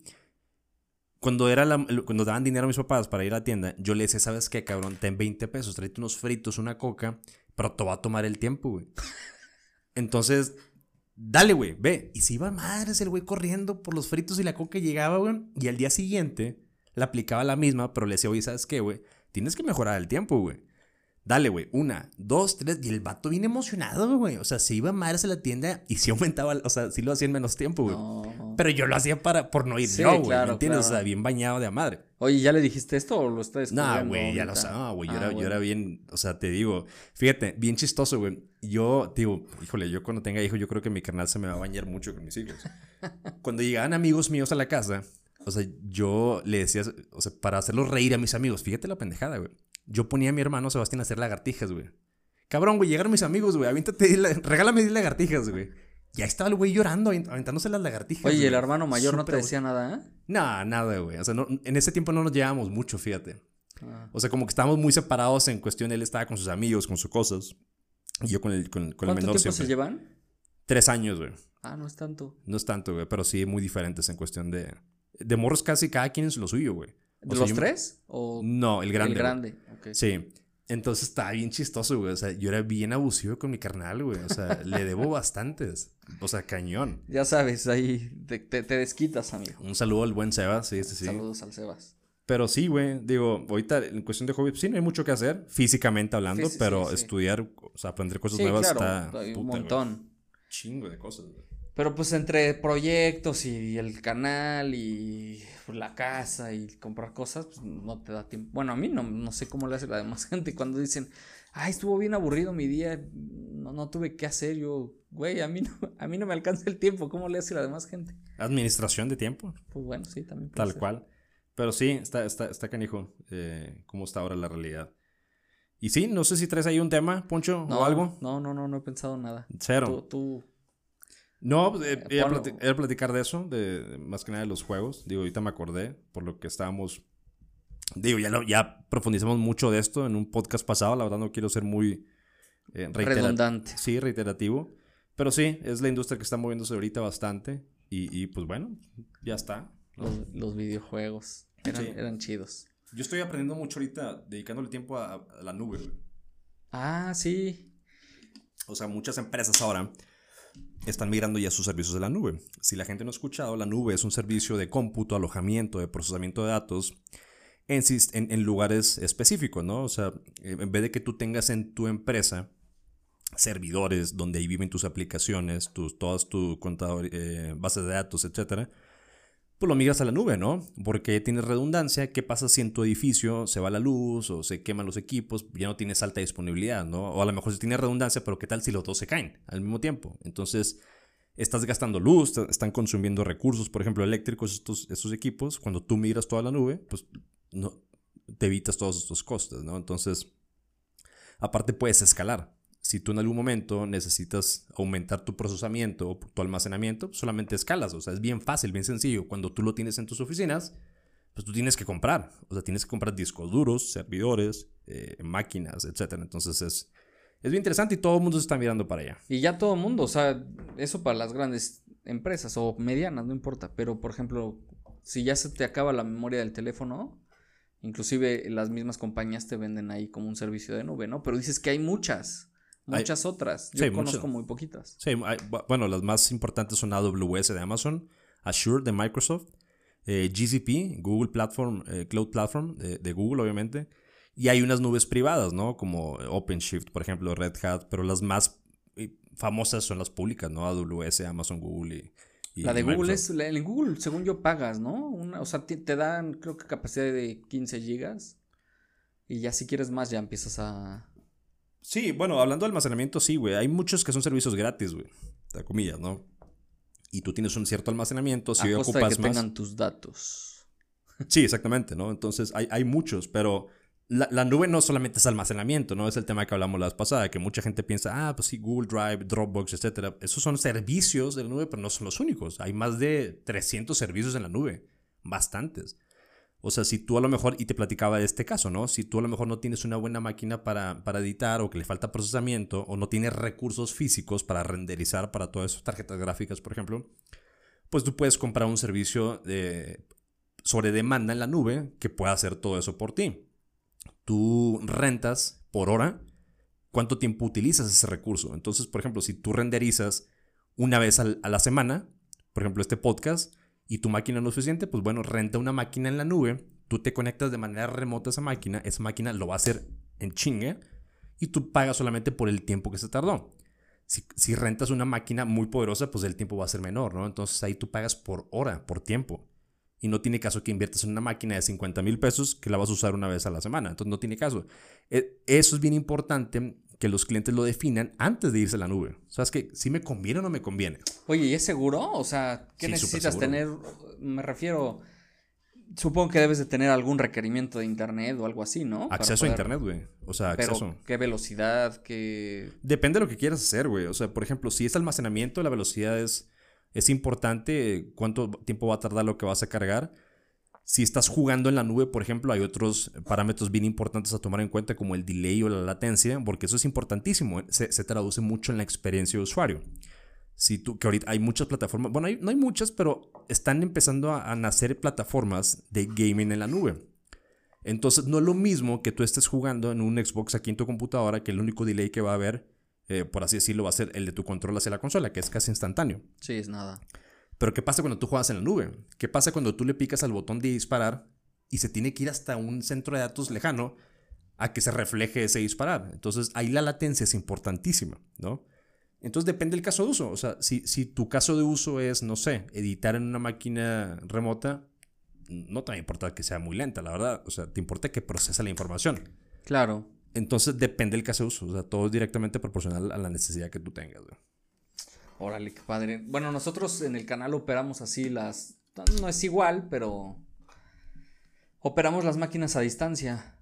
Cuando, era la- cuando daban dinero a mis papás para ir a la tienda, yo le decía, ¿sabes qué, cabrón? Ten 20 pesos, tráete unos fritos, una coca, pero te va a tomar el tiempo, güey. <laughs> Entonces, Dale, güey, ve. Y se iba madres el güey corriendo por los fritos y la coca llegaba, güey. Y al día siguiente le aplicaba la misma, pero le decía, oye, ¿sabes qué, güey? Tienes que mejorar el tiempo, güey. Dale, güey. Una, dos, tres. Y el vato bien emocionado, güey. O sea, se iba a madres a la tienda y sí aumentaba, o sea, sí lo hacía en menos tiempo, güey. Pero yo lo hacía para, por no ir Sí, yo, güey. claro, ¿Me entiendes? claro. O sea, bien bañado de a madre. Oye, ¿ya le dijiste esto o lo está No, descubriendo güey, ya lo sabía, güey. Yo, Ah, era, yo era bien, o sea, te digo, fíjate, bien chistoso, güey. Yo, digo, híjole, yo cuando tenga hijos, yo creo que mi carnal se me va a bañar mucho con mis hijos. <laughs> cuando llegaban amigos míos a la casa, o sea, yo le decía, o sea, para hacerlos reír a mis amigos, fíjate la pendejada, güey. Yo ponía a mi hermano Sebastián a hacer lagartijas, güey. Cabrón, güey, llegaron mis amigos, güey, aviéntate, la- regálame 10 lagartijas, güey. Ya estaba el güey llorando, avent- aventándose las lagartijas. Oye, ¿y el hermano mayor no te decía nada, ¿eh? No, nada, güey. O sea, no- en ese tiempo no nos llevábamos mucho, fíjate. Ah. O sea, como que estábamos muy separados en cuestión. Él estaba con sus amigos, con sus cosas. Y yo con el, con, con el ¿Cuánto menor tiempo siempre. se llevan? Tres años, güey. Ah, no es tanto. No es tanto, güey. Pero sí muy diferentes en cuestión de... De morros casi cada quien es lo suyo, güey. O ¿De sea, los tres? ¿O No, el grande. el grande? ok. Sí. Entonces estaba bien chistoso, güey. O sea, yo era bien abusivo con mi carnal, güey. O sea, le debo <laughs> bastantes. O sea, cañón. Ya sabes, ahí te, te- te desquitas, amigo. Un saludo al buen Sebas, sí, sí, sí. Saludos al Sebas. Pero sí, güey, digo, ahorita en cuestión de hobby, sí, no hay mucho que hacer, físicamente hablando, pero sí, sí. estudiar, o sea, aprender cosas Sí, nuevas claro, está... hay un güey. montón. Chingo de cosas, güey. Pero pues entre proyectos y el canal y la casa y comprar cosas, pues no te da tiempo. Bueno, a mí no, no sé cómo le hace la demás <laughs> gente cuando dicen, ay, estuvo bien aburrido mi día, no, no tuve qué hacer. Yo, güey, a mí no, <laughs> a mí no me alcanza el tiempo, ¿cómo le hace la demás gente? Administración de tiempo, Pues bueno, sí, también. puede tal ser. cual. Pero sí, está, está, está canijo eh, cómo está ahora la realidad. Y sí, no sé si traes ahí un tema, Poncho, No, o algo. No, no, no, no he pensado nada. Cero. Tú, tú, No, pues, eh, Eh, iba, a ponlo. plati- iba a platicar de eso, de, de más que nada de los juegos. Digo, ahorita me acordé por lo que estábamos. Digo, ya, lo- ya profundizamos mucho de esto en un podcast pasado. La verdad, no quiero ser muy eh, redundante. Sí, reiterativo. Pero sí, es la industria que está moviéndose ahorita bastante. Y, y, pues bueno, ya está. Los, los videojuegos eran, Sí. eran chidos. Yo estoy aprendiendo mucho ahorita, dedicándole tiempo a, a la nube. Ah, sí. O sea, muchas empresas ahora están migrando ya sus servicios de la nube. Si la gente no ha escuchado, la nube es un servicio de cómputo, alojamiento, de procesamiento de datos en, lugares específicos, ¿no? O sea, en vez de que tú tengas en tu empresa servidores donde ahí viven tus aplicaciones, tus, todas tus eh, bases de datos, etcétera, pues lo migras a la nube, ¿no? Porque tienes redundancia. ¿Qué pasa si en tu edificio se va la luz o se queman los equipos? Ya no tienes alta disponibilidad, ¿no? O a lo mejor sí tienes redundancia, pero ¿qué tal si los dos se caen al mismo tiempo? Entonces, estás gastando luz, están consumiendo recursos, por ejemplo, eléctricos estos, estos equipos. Cuando tú migras toda la nube, pues no, te evitas todos estos costes, ¿no? Entonces, aparte puedes escalar. Si tú en algún momento necesitas aumentar tu procesamiento o tu almacenamiento, solamente escalas. O sea, es bien fácil, bien sencillo. Cuando tú lo tienes en tus oficinas, pues tú tienes que comprar. O sea, tienes que comprar discos duros, servidores, eh, máquinas, etc. Entonces es, es bien interesante y todo el mundo se está mirando para allá. Y ya todo el mundo, o sea, eso para las grandes empresas o medianas, no importa. Pero, por ejemplo, si ya se te acaba la memoria del teléfono, inclusive las mismas compañías te venden ahí como un servicio de nube, ¿no? Pero dices que hay muchas, Hay- muchas otras. Yo Sí, conozco muchas. muy poquitas. Sí, hay- bu- bueno, las más importantes son AWS de Amazon, Azure de Microsoft, eh, GCP, Google Platform, eh, Cloud Platform de, de Google, obviamente. Y hay unas nubes privadas, ¿no? Como OpenShift, por ejemplo, Red Hat, pero las más eh, famosas son las públicas, ¿no? AWS, Amazon, Google y... La de Google es, en Google, según yo, pagas, ¿no? Una- o sea, te, te dan, creo que capacidad de 15 gigas. Y ya si quieres más, ya empiezas a... Sí, bueno, hablando de almacenamiento, sí, güey. Hay muchos que son servicios gratis, güey. De comillas, ¿no? Y tú tienes un cierto almacenamiento, si a costa de ocupas que más... tengan tus datos. Sí, exactamente, ¿no? Entonces hay, hay muchos, pero la, la nube no solamente es almacenamiento, ¿no? Es el tema que hablamos la vez pasada, que mucha gente piensa, ah, pues sí, Google Drive, Dropbox, etcétera. Esos son servicios de la nube, pero no son los únicos. Hay más de 300 servicios en la nube, bastantes. O sea, si tú a lo mejor, y te platicaba de este caso, ¿no? Si tú a lo mejor no tienes una buena máquina para, para editar o que le falta procesamiento o no tienes recursos físicos para renderizar para todas esas tarjetas gráficas, por ejemplo, pues tú puedes comprar un servicio de, sobre demanda en la nube que pueda hacer todo eso por ti. Tú rentas por hora cuánto tiempo utilizas ese recurso. Entonces, por ejemplo, si tú renderizas una vez a la semana, por ejemplo, este podcast, y tu máquina no es suficiente, pues bueno, renta una máquina en la nube, tú te conectas de manera remota a esa máquina, esa máquina lo va a hacer en chingue, y tú pagas solamente por el tiempo que se tardó. Si, si rentas una máquina muy poderosa, pues el tiempo va a ser menor, ¿no? Entonces ahí tú pagas por hora, por tiempo. Y no tiene caso que inviertas en una máquina de 50 mil pesos que la vas a usar una vez a la semana. Entonces no tiene caso. E- Eso es bien importante que los clientes lo definan antes de irse a la nube. O sea, es que si me conviene o no me conviene. Oye, ¿y es seguro? O sea, ¿qué Sí, necesitas tener? Me refiero. Supongo que debes de tener algún requerimiento de internet o algo así, ¿no? Acceso a internet, güey. O sea, Pero, acceso. ¿qué velocidad? ¿Qué...? Depende de lo que quieras hacer, güey. O sea, por ejemplo, si es almacenamiento, la velocidad es, es importante. ¿Cuánto tiempo va a tardar lo que vas a cargar? Si estás jugando en la nube, por ejemplo, hay otros parámetros bien importantes a tomar en cuenta, como el delay o la latencia, porque eso es importantísimo. Se, se traduce mucho en la experiencia de usuario. Si tú, que ahorita hay muchas plataformas, bueno, hay- no hay muchas, pero están empezando a, a nacer plataformas de gaming en la nube. Entonces, no es lo mismo que tú estés jugando en un Xbox aquí en tu computadora, que el único delay que va a haber, eh, por así decirlo, va a ser el de tu control hacia la consola, que es casi instantáneo. Sí, es nada. Pero ¿qué pasa cuando tú juegas en la nube? ¿Qué pasa cuando tú le picas al botón de disparar y se tiene que ir hasta un centro de datos lejano a que se refleje ese disparar? Entonces ahí la latencia es importantísima, ¿no? Entonces depende del caso de uso. O sea, si, si tu caso de uso es, no sé, editar en una máquina remota, no te va a importar que sea muy lenta, la verdad. O sea, te importa que procesa la información. Claro. Entonces depende del caso de uso. O sea, todo es directamente proporcional a la necesidad que tú tengas. güey. Órale, qué padre. Bueno, nosotros en el canal operamos así las... No es igual, pero... Operamos las máquinas a distancia.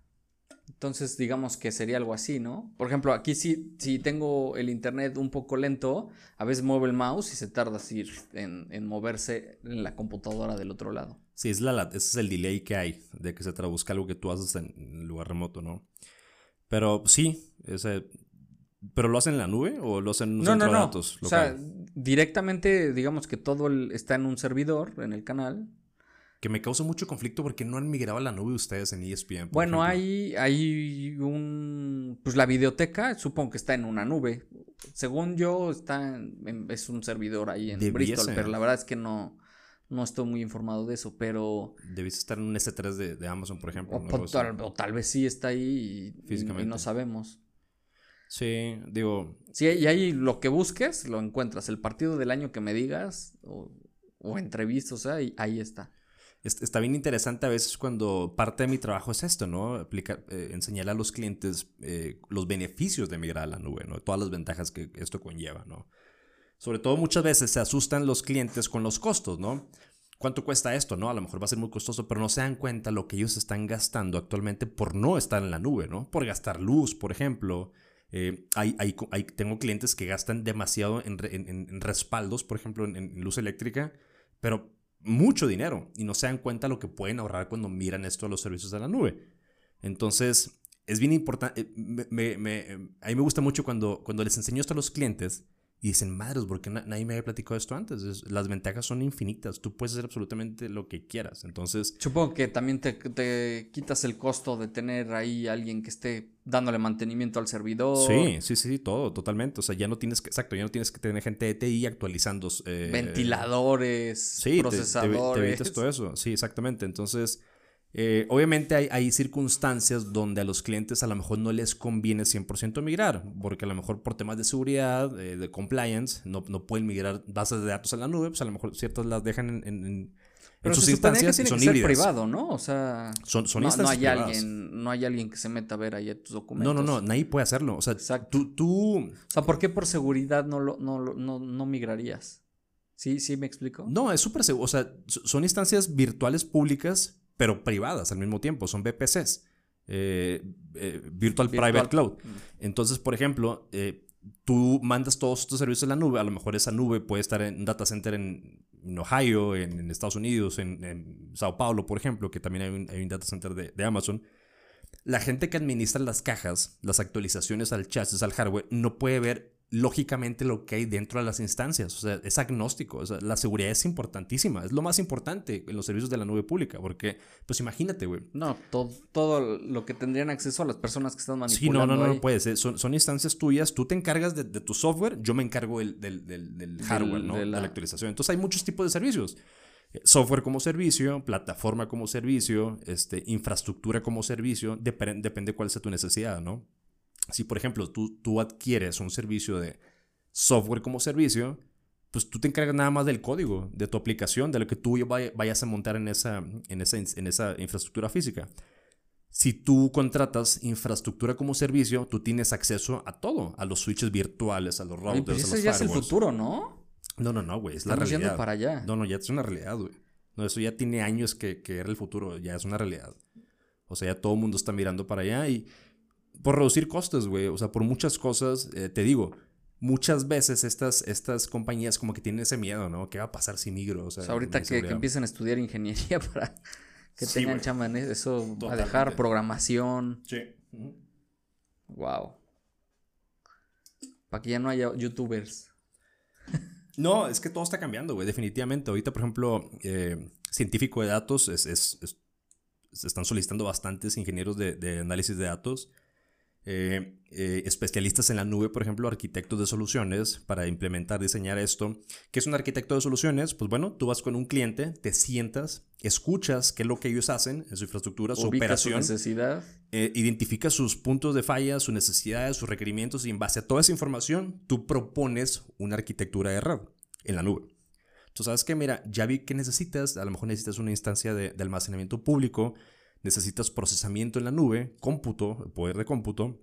Entonces, digamos que sería algo así, ¿no? Por ejemplo, aquí sí, si tengo el internet un poco lento, a veces muevo el mouse y se tarda así en, en moverse en la computadora del otro lado. Sí, es la, ese es el delay que hay de que se traduzca algo que tú haces en lugar remoto, ¿no? Pero sí, ese, ¿pero lo hacen en la nube o lo hacen en un No, centro no, de no. datos O sea, directamente, digamos que todo el- está en un servidor, en el canal. que me causa mucho conflicto porque no han migrado a la nube ustedes en ESPN. Bueno, ejemplo. hay, hay un... Pues la videoteca, supongo que está en una nube. Según yo, está en- es un servidor ahí en Debiese. Bristol, pero la verdad es que no, no estoy muy informado de eso, pero... Debiste estar en un S3 de, de Amazon, por ejemplo. O, tal, o tal vez sí está ahí y, Físicamente. y no sabemos. Sí, digo, Sí, y ahí lo que busques, lo encuentras. El partido del año que me digas, o, o entrevistas, o sea, y ahí está. es- está bien interesante a veces cuando parte de mi trabajo es esto, ¿no? Aplicar, eh, enseñarle a los clientes eh, los beneficios de migrar a la nube, ¿no? Todas las ventajas que esto conlleva, ¿no? Sobre todo muchas veces se asustan los clientes con los costos, ¿no? ¿Cuánto cuesta esto? No, a lo mejor va a ser muy costoso, pero no se dan cuenta lo que ellos están gastando actualmente por no estar en la nube, ¿no? Por gastar luz, por ejemplo. Eh, hay, hay- tengo clientes que gastan demasiado en, re- en- en- en respaldos, por ejemplo, en, luz eléctrica, pero mucho dinero y no se dan cuenta lo que pueden ahorrar cuando miran esto a los servicios de la nube. Entonces, es bien importante. Me- a mí me gusta mucho cuando, cuando les enseño esto a los clientes y dicen, madres, ¿por qué na- nadie me había platicado esto antes? Es- las ventajas son infinitas. Tú puedes hacer absolutamente lo que quieras. Entonces, Supongo que también te, te quitas el costo de tener ahí alguien que esté dándole mantenimiento al servidor. sí, sí, sí, todo, totalmente. O sea, ya no tienes que, exacto, ya no tienes que tener gente de TI actualizando. eh, Ventiladores, Sí, te- te, procesadores. te evitas todo eso. Sí, exactamente. Entonces, eh, obviamente hay, hay circunstancias donde a los clientes a lo mejor no les conviene 100% migrar, porque a lo mejor por temas de seguridad, eh, de compliance, no, no pueden migrar bases de datos a la nube, pues a lo mejor ciertas las dejan en, en- en- Pero sus se suponía que instancias y son que ser privado, ¿no? O sea, Son, son no, no instancias hay privadas. alguien, no hay alguien que se meta a ver ahí tus No, documentos. no, no, nadie puede hacerlo. O sea, Exacto. tú, tú, O sea, ¿por qué por seguridad no lo, no, no, no migrarías? ¿Sí, sí me explico? No, es súper seguro. O sea, so- son instancias virtuales públicas, pero privadas al mismo tiempo. Son VPCs. eh, eh, Virtual, Virtual. Private Cloud. Mm. Entonces, por ejemplo, eh, tú mandas todos estos servicios a la nube. A lo mejor esa nube puede estar en un data center en, en Ohio, en, en Estados Unidos, en, en Sao Paulo, por ejemplo, que también hay un, hay un data center de, de Amazon. La gente que administra las cajas, las actualizaciones al chasis, al hardware, no puede ver lógicamente lo que hay dentro de las instancias. O sea, es agnóstico. O sea, la seguridad es importantísima. Es lo más importante en los servicios de la nube pública. Porque, pues imagínate, güey. No, todo, todo lo que tendrían acceso a las personas que están manipulando. Sí, no, no, no, ahí. no puedes. eh, Son, son instancias tuyas. Tú te encargas de, de tu software. Yo me encargo del, del, del- del hardware, ¿no? de De la- actualización. Entonces hay muchos tipos de servicios. Eh, Software como servicio, plataforma como servicio, este, infraestructura como servicio, depende, depende cuál sea tu necesidad, ¿no? Si, por ejemplo, tú, tú adquieres un servicio de software como servicio, pues tú te encargas nada más del código, de tu aplicación, de lo que tú vay- vayas a montar en esa, en esa, en esa infraestructura física. Si tú contratas infraestructura como servicio, tú tienes acceso a todo, a los switches virtuales, a los Oye, routers, pues a ese los ya es el firewalls. futuro, ¿no? No, no, no, güey, es la Estamos realidad. yendo para allá. No, no, ya es una realidad, güey. No, eso ya tiene años que, que era el futuro, ya es una realidad. O sea, ya todo el mundo está mirando para allá y por reducir costes, güey. O sea, por muchas cosas, eh, te digo, muchas veces estas, estas compañías como que tienen ese miedo, ¿no? ¿Qué va a pasar si migro? O sea, O sea, ahorita que, que empiecen a estudiar ingeniería <laughs> para que Sí, tengan en eso, a Totalmente. dejar programación. Sí. Wow. Para que ya no haya youtubers. <laughs> No, es que todo está cambiando, güey, definitivamente. Ahorita, por ejemplo, eh, científico de datos, es, es- es- se están solicitando bastantes ingenieros de, de análisis de datos, eh, eh, especialistas en la nube, por ejemplo, arquitectos de soluciones para implementar, diseñar esto. ¿Qué es un arquitecto de soluciones? Pues bueno, tú vas con un cliente, te sientas, escuchas qué es lo que ellos hacen en su infraestructura, su Ubica su operación necesidad. eh, identifica sus puntos de falla, sus necesidades, sus requerimientos y en base a toda esa información tú propones una arquitectura de red en la nube. Tú sabes que, mira, ya vi que necesitas, a lo mejor necesitas una instancia de, de almacenamiento público, necesitas procesamiento en la nube, cómputo, poder de cómputo,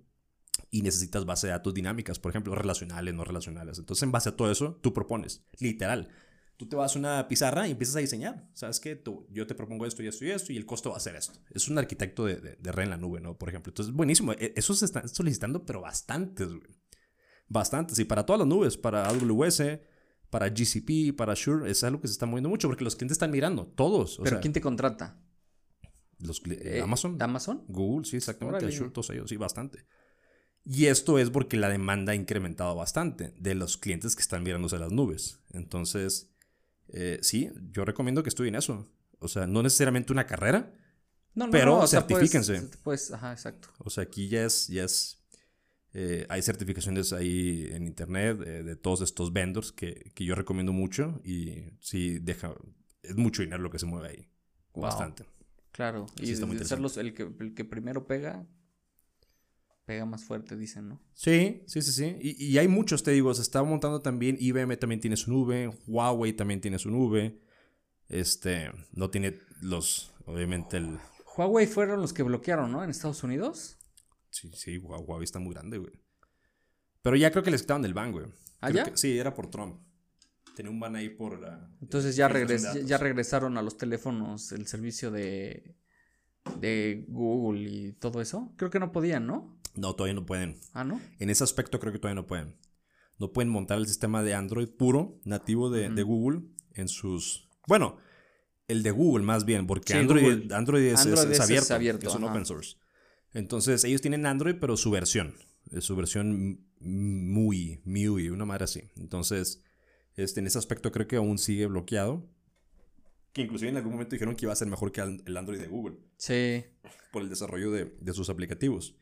y necesitas base de datos dinámicas, por ejemplo, relacionales, no relacionales. Entonces, en base a todo eso, tú propones, literal. Tú te vas a una pizarra y empiezas a diseñar. ¿Sabes qué? Tú, yo te propongo esto y esto y esto y el costo va a ser esto. Es un arquitecto de, de, de red en la nube, ¿no? Por ejemplo. Entonces, buenísimo. E- Eso se están solicitando, pero bastantes, güey. Bastantes. Y para todas las nubes, para AWS, para GCP, para Azure, es algo que se está moviendo mucho porque los clientes están mirando, todos. O Pero sea, ¿quién te contrata? Los cli- Eh, Amazon. ¿Amazon? Google, sí, exactamente. Azure, todos ellos, sí, bastante. Y esto es porque la demanda ha incrementado bastante de los clientes que están mirándose las nubes. Entonces, eh, sí, yo recomiendo que estudien eso. O sea, no necesariamente una carrera. No, no, Pero no, sea, certifíquense. Pues, ajá, exacto. O sea, aquí ya es, ya es, eh, hay certificaciones ahí en internet eh, de todos estos vendors que, que yo recomiendo mucho y sí deja, es mucho dinero lo que se mueve ahí. Wow. Bastante. Claro. Y está muy de ser los- el, que, el que primero pega, pega más fuerte, dicen, ¿no? Sí, sí, sí, sí. Y, y hay muchos, te digo, se está montando también, IBM también tiene su nube, Huawei también tiene su nube. Este, no tiene los, obviamente el... Huawei fueron los que bloquearon, ¿no? En Estados Unidos. Sí, sí, Hua- Huawei está muy grande, güey. Pero ya creo que les quitaron del ban, güey. ¿Ah, Creo ya? que- sí, era por Trump. Tenía un ban ahí por la... Entonces ya, filtración regres- ya regresaron a los teléfonos el servicio de, de Google y todo eso. Creo que no podían, ¿no? No, todavía no pueden. Ah, ¿no? En ese aspecto creo que todavía no pueden. No pueden montar el sistema de Android puro, nativo de, de Google, en sus... Bueno, el de Google más bien, porque Sí, Android. Android es, es- Android es es- es abierto, es un ajá. open source. Entonces ellos tienen Android, pero su versión, es su versión muy, muy, una madre así. Entonces, este, en ese aspecto creo que aún sigue bloqueado. Que inclusive en algún momento dijeron que iba a ser mejor que el Android de Google Sí. por el desarrollo de, de sus aplicativos.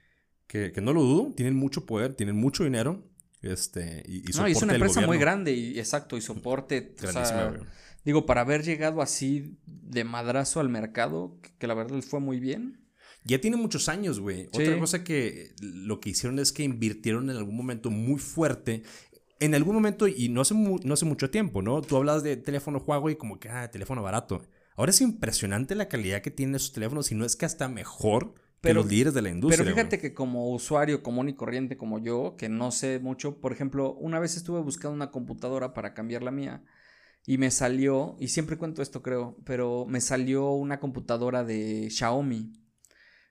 Que, que no lo dudo, tienen mucho poder, tienen mucho dinero. Este, y, y No, y es soporte una empresa muy grande y exacto, y soporte. o sea, digo, para haber llegado así de madrazo al mercado, que, que la verdad les fue muy bien. Ya tiene muchos años, güey. Sí. Otra cosa que lo que hicieron es que invirtieron en algún momento muy fuerte. En algún momento, y no hace, no hace mucho tiempo, ¿no? Tú hablas de teléfono Huawei como que, ah, teléfono barato. Ahora es impresionante la calidad que tienen esos teléfonos y no es que hasta mejor Pero- que los líderes de la industria. Pero fíjate que como usuario común y corriente como yo, que no sé mucho, por ejemplo, una vez estuve buscando una computadora para cambiar la mía y me salió, y siempre cuento esto creo, pero me salió una computadora de Xiaomi.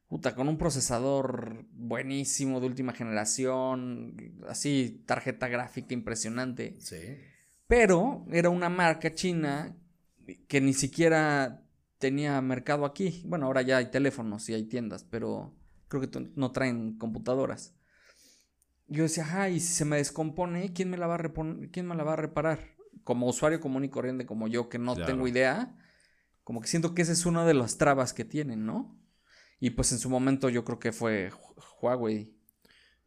Puta, con un procesador buenísimo de última generación, así, tarjeta gráfica impresionante. Sí. Pero era una marca china que ni siquiera tenía mercado aquí. Bueno, ahora ya hay teléfonos y hay tiendas, pero creo que no traen computadoras. yo decía, ajá, y si se me descompone, ¿quién me la va a, ¿quién me la va a reparar? Como usuario común y corriente como yo, que no tengo idea, como que siento que esa es una de las trabas que tienen, ¿no? Y pues en su momento yo creo que fue Huawei.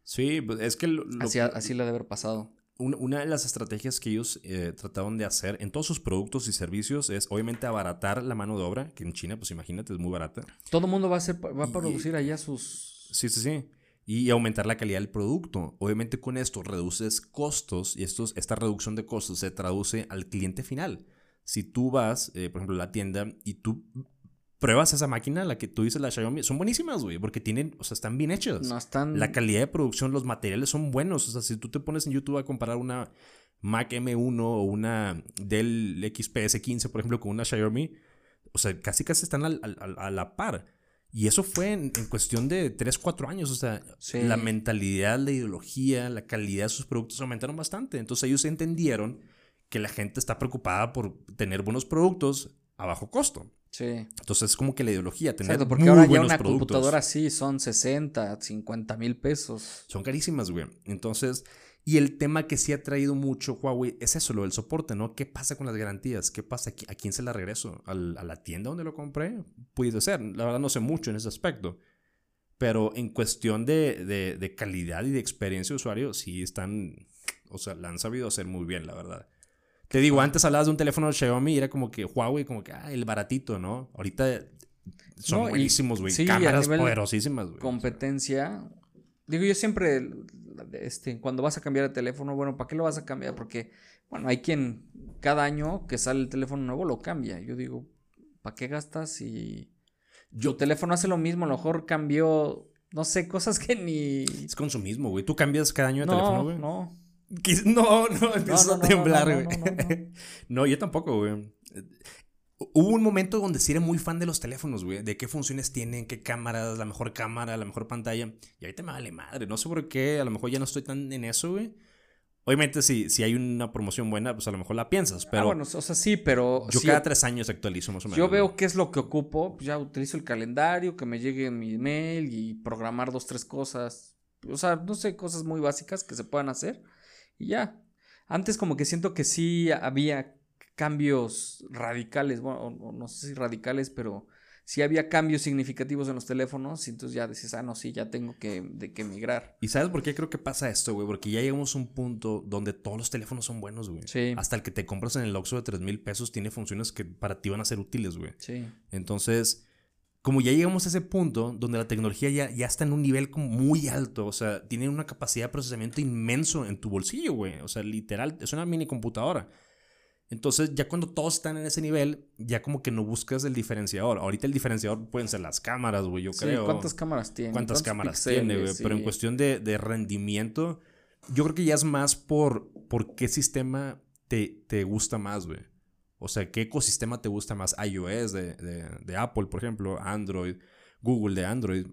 Sí, pues es que... así, así le debe haber pasado. Una, de las estrategias que ellos eh, trataron de hacer en todos sus productos y servicios es obviamente abaratar la mano de obra, que en China, pues imagínate, es muy barata. Todo el mundo va a, hacer, va a producir allá sus... Sí, sí, sí. Y aumentar la calidad del producto. Obviamente con esto reduces costos y estos, esta reducción de costos se traduce al cliente final. Si tú vas, eh, por ejemplo, a la tienda y tú pruebas esa máquina, la que tú dices, la Xiaomi, son buenísimas, güey, porque tienen, o sea, están bien hechas. No están... La calidad de producción, los materiales son buenos. O sea, si tú te pones en YouTube a comparar una Mac M1 o una Dell XPS 15, por ejemplo, con una Xiaomi, o sea, casi casi están a la par. Y eso fue en, cuestión de 3, 4 años. O sea, la mentalidad, la ideología, la calidad de sus productos aumentaron bastante. Entonces ellos entendieron que la gente está preocupada por tener buenos productos a bajo costo. Sí. Entonces es como que la ideología, tener Exacto, porque ahora ya una computadora así son 60, 50 mil pesos. Son carísimas, güey. Entonces, y el tema que sí ha traído mucho Huawei es eso, lo del soporte, ¿no? ¿Qué pasa con las garantías? ¿Qué pasa? ¿A quién se la regreso? ¿A la tienda donde lo compré? Puede ser. La verdad no sé mucho en ese aspecto. Pero en cuestión de, de, de calidad y de experiencia de usuario, sí están, o sea, la han sabido hacer muy bien, la verdad. Te digo, antes hablabas de un teléfono de Xiaomi y era como que Huawei, como que, ah, el baratito, ¿no? Ahorita son buenísimos, güey. Cámaras poderosísimas, güey. Competencia. Digo, yo siempre, este, cuando vas a cambiar de teléfono, bueno, ¿para qué lo vas a cambiar? Porque, bueno, hay quien cada año que sale el teléfono nuevo lo cambia. Yo digo, ¿para qué gastas si yo, tu teléfono hace lo mismo? A lo mejor cambió, no sé, cosas que ni... Es consumismo, güey. ¿Tú cambias cada año de teléfono, güey? No, no, no, empiezo a temblar, güey. No, yo tampoco, güey. Hubo un momento donde sí era muy fan de los teléfonos, güey. De qué funciones tienen, qué cámaras, la mejor cámara, la mejor pantalla. Y ahorita me vale madre. No sé por qué. A lo mejor ya no estoy tan en eso, güey. Obviamente, si, si hay una promoción buena, pues a lo mejor la piensas, pero... Ah, bueno, o sea, sí, pero... Yo cada tres años actualizo más o menos. Yo veo qué es lo que ocupo, pues ya utilizo el calendario, que me llegue mi email y programar dos, tres cosas. O sea, no sé, cosas muy básicas que se puedan hacer. Y ya. Antes como que siento que sí había cambios radicales, bueno, no sé si radicales, pero sí había cambios significativos en los teléfonos y entonces ya decís, ah, no, sí, ya tengo que, de que migrar. ¿Y sabes por qué creo que pasa esto, güey? Porque ya llegamos a un punto donde todos los teléfonos son buenos, güey. Sí. Hasta el que te compras en el Oxxo de 3 mil pesos tiene funciones que para ti van a ser útiles, güey. Sí. Entonces como ya llegamos a ese punto donde la tecnología ya, ya está en un nivel como muy alto, o sea, tiene una capacidad de procesamiento inmenso en tu bolsillo, güey. O sea, literal, es una mini computadora. Entonces, ya cuando todos están en ese nivel, ya como que no buscas el diferenciador. Ahorita el diferenciador pueden ser las cámaras, güey, yo sí, creo. ¿Cuántas cámaras tiene? ¿Cuántas cámaras tiene, güey? Pero en cuestión de, de, rendimiento, yo creo que ya es más por, por qué sistema te, te gusta más, güey. O sea, ¿qué ecosistema te gusta más? iOS de, Apple, por ejemplo, Android, Google de Android.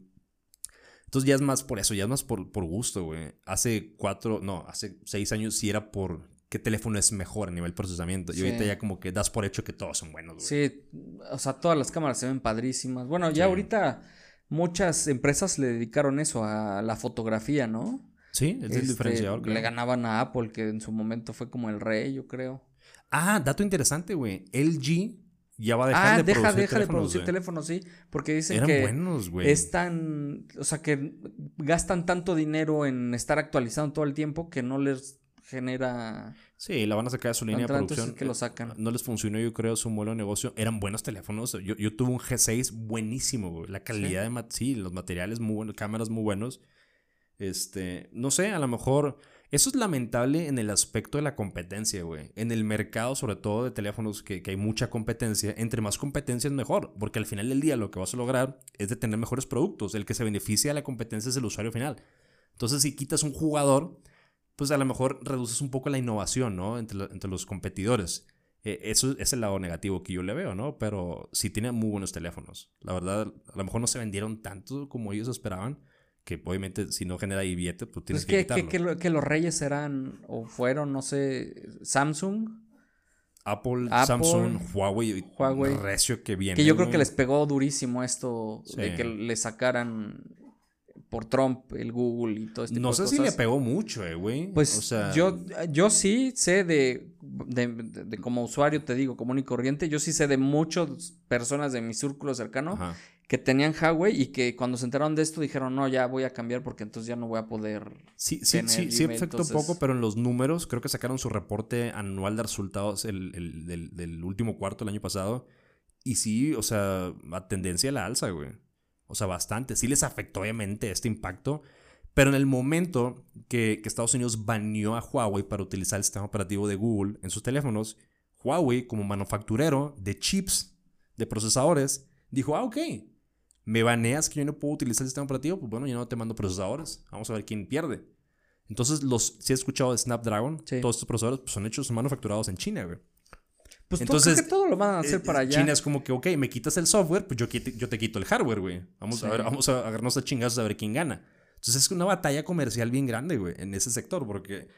Entonces ya es más por eso, ya es más por, por gusto, güey. Hace cuatro, no, hace seis años sí era por qué teléfono es mejor a nivel procesamiento. Y ahorita ya como que das por hecho que todos son buenos, güey. Sí, o sea, todas las cámaras se ven padrísimas. Bueno, ya ahorita muchas empresas le dedicaron eso a la fotografía, ¿no? Sí, es el este, diferenciador. Le ganaban a Apple, que en su momento fue como el rey, yo creo. Ah, dato interesante, güey. LG ya va a dejar ah, de deja, producir deja teléfonos, de producir teléfonos, sí. Porque dicen Eran que buenos, güey. están, o sea, que gastan tanto dinero en estar actualizando todo el tiempo que no les genera... Sí, la van a sacar de su línea de producción. que lo sacan. No les funcionó, yo creo, su modelo de negocio. Eran buenos teléfonos. Yo, yo tuve un G6 buenísimo, güey. La calidad de... Sí, los materiales muy buenos, cámaras muy buenos. Este, no sé, a lo mejor eso es lamentable en el aspecto de la competencia, güey. En el mercado, sobre todo de teléfonos, que, hay mucha competencia. Entre más competencia es mejor, porque al final del día lo que vas a lograr es de tener mejores productos. El que se beneficia de la competencia es el usuario final. Entonces, si quitas un jugador, pues a lo mejor reduces un poco la innovación, ¿no? Entre, entre los competidores. Eh, eso es el lado negativo que yo le veo, ¿no? Pero sí tiene muy buenos teléfonos. La verdad, a lo mejor no se vendieron tanto como ellos esperaban que obviamente si no genera billete, pues tienes pues que, que, que, los reyes eran o fueron, no sé, Samsung. Apple, Samsung, Huawei, Huawei, recio que viene. Que yo creo que les pegó durísimo esto de que le sacaran por Trump, el Google y todo este No tipo de sé si le cosas. pegó mucho, eh, güey. Pues o sea, yo, yo sí sé de, de, de- de como usuario, te digo, común y corriente, yo sí sé de muchas personas de mi círculo cercano Ajá. Que tenían Huawei y que cuando se enteraron de esto dijeron, no, ya voy a cambiar porque entonces ya no voy a poder... Sí, sí, tener sí, sí afectó entonces- un poco, pero en los números, creo que sacaron su reporte anual de resultados el, el- del, del último cuarto del año pasado. Y sí, o sea, a tendencia a la alza, güey. O sea, bastante. Sí les afectó, obviamente, este impacto. Pero en el momento que, que Estados Unidos baneó a Huawei para utilizar el sistema operativo de Google en sus teléfonos, Huawei, como manufacturero de chips, de procesadores, dijo, ah, ok, me baneas que yo no puedo utilizar el sistema operativo, pues bueno, yo no te mando procesadores. Vamos a ver quién pierde. Entonces, los, si has escuchado de Snapdragon, Sí. todos estos procesadores pues, son hechos, son manufacturados en China, güey. Pues Entonces, Entonces, que todo lo van a hacer Eh, para allá. China es como que, ok, me quitas el software, pues yo, te quito el hardware, güey. Vamos a ver, vamos a agarrarnos a chingazos a ver quién gana. Entonces es una batalla comercial bien grande, güey, en ese sector, porque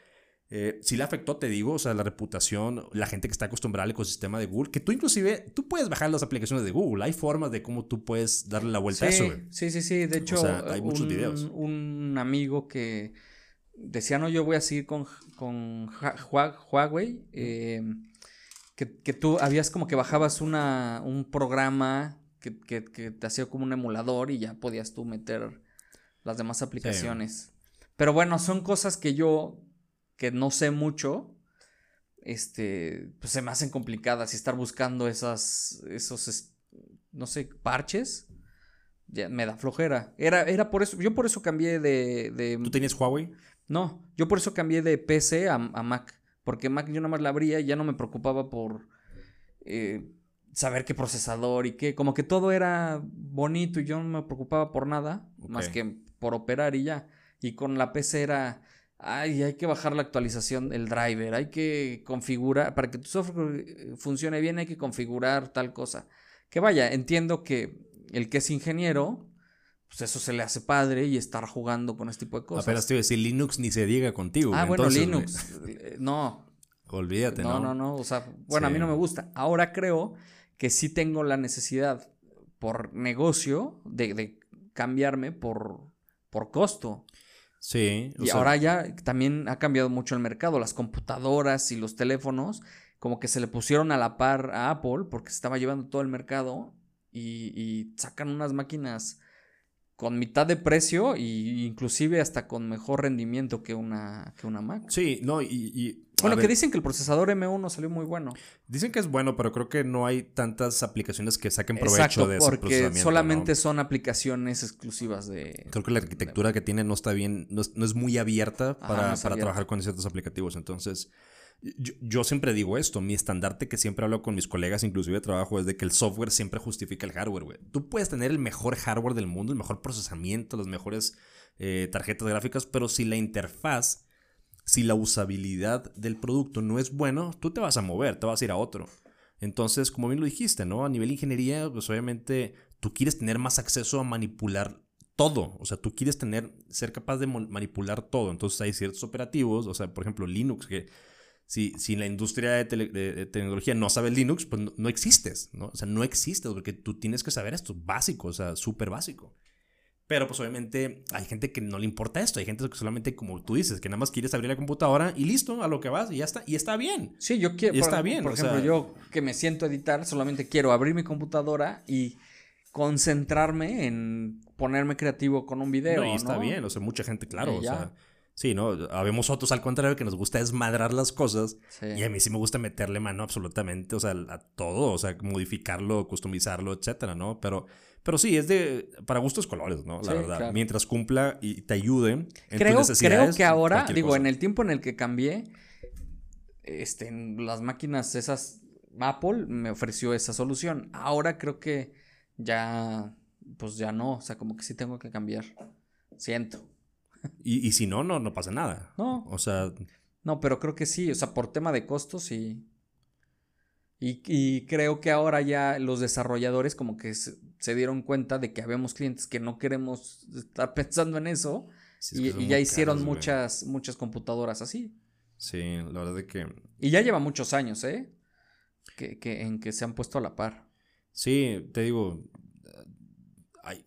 eh, sí le afectó, te digo, o sea, la reputación, la gente que está acostumbrada al ecosistema de Google, que tú inclusive, tú puedes bajar las aplicaciones de Google, hay formas de cómo tú puedes darle la vuelta a eso, Sí, güey. sí, sí, sí. De hecho, sea, hay muchos un, videos. un amigo que decía, no, yo voy a seguir con, con Huawei. eh, que, que tú habías como que bajabas una, un programa que, que- que te hacía como un emulador y ya podías tú meter las demás aplicaciones. Pero bueno, son cosas que yo, que no sé mucho, este, pues se me hacen complicadas y estar buscando esas, esos, es- no sé, parches, ya me da flojera. Era, era por eso, yo por eso cambié de, de- ¿Tú tenías Huawei? no, yo por eso cambié de PC a, a Mac, porque Mac yo nada más la abría y ya no me preocupaba por eh, saber qué procesador y qué, como que todo era bonito y yo no me preocupaba por nada, más que por operar y ya. Y con la PC era, ay, hay que bajar la actualización del driver, hay que configurar, para que tu software funcione bien hay que configurar tal cosa. Que vaya, entiendo que el que es ingeniero, pues eso se le hace padre y estar jugando con este tipo de cosas. Apenas te iba a decir Linux ni se diga contigo. Ah, bueno, Entonces, Linux. No, olvídate, no, ¿no? no, no. O sea, bueno, a mí no me gusta. Ahora creo que sí tengo la necesidad por negocio de, de cambiarme por, por costo. Sí. o y sea, ahora ya también ha cambiado mucho el mercado. Las computadoras y los teléfonos como que se le pusieron a la par a Apple porque se estaba llevando todo el mercado y, y sacan unas máquinas con mitad de precio y inclusive hasta con mejor rendimiento que una, que una Mac. Sí, no, y... y- Bueno, que ver, dicen que el procesador M1 salió muy bueno. Dicen que es bueno, pero creo que no hay tantas aplicaciones que saquen provecho Exacto, de ese porque procesamiento. solamente ¿no? son aplicaciones exclusivas de... Creo que la arquitectura que tiene no está bien, no es, no es muy abierta Ajá, para, no es para abierta. trabajar con ciertos aplicativos. Entonces, yo, siempre digo esto, mi estandarte que siempre hablo con mis colegas, inclusive de trabajo, es de que el software siempre justifica el hardware, güey. Tú puedes tener el mejor hardware del mundo, el mejor procesamiento, las mejores eh, tarjetas gráficas, pero si la interfaz, si la usabilidad del producto no es bueno, tú te vas a mover, te vas a ir a otro. Entonces, como bien lo dijiste, ¿no? A nivel ingeniería, pues obviamente tú quieres tener más acceso a manipular todo. O sea, tú quieres tener, ser capaz de manipular todo. Entonces hay ciertos operativos, o sea, por ejemplo, Linux, que si, si la industria de, tele- de- de tecnología no sabe Linux, pues no, no existes, ¿no? O sea, no existes porque tú tienes que saber esto, básico, o sea, súper básico. Pero pues obviamente hay gente que no le importa esto, hay gente que solamente, como tú dices, que nada más quieres abrir la computadora y listo, a lo que vas y ya está, y está bien. Sí, yo quiero... Y por- está bien, Por ejemplo, sea- yo que me siento a editar, solamente quiero abrir mi computadora y concentrarme en ponerme creativo con un video, No, y está ¿no? bien, o sea, mucha gente, claro, o sea, sí, ¿no? Habemos otros al contrario que nos gusta desmadrar las cosas Sí. y a mí sí me gusta meterle mano absolutamente, o sea, a todo, o sea, modificarlo, customizarlo, etcétera, ¿no? Pero, pero sí, es de, para gustos colores, ¿no? La Sí, verdad, claro. mientras cumpla y te ayude en tus creo, creo que ahora, digo, cosa. en el tiempo en el que cambié, este, en las máquinas esas, Apple me ofreció esa solución. Ahora creo que ya, pues ya no, o sea, como que sí tengo que cambiar. Siento. Y, y si no, no, no pasa nada. No. O sea, No, pero creo que sí, o sea, por tema de costos sí. Y, y creo que ahora ya los desarrolladores como que se, se dieron cuenta de que habemos clientes que no queremos estar <laughs> pensando en eso sí, es y, ya hicieron caros, güey. muchas, muchas computadoras así. Sí, la verdad es que Y ya lleva muchos años, ¿eh? Que, que- en que se han puesto a la par. Sí, te digo,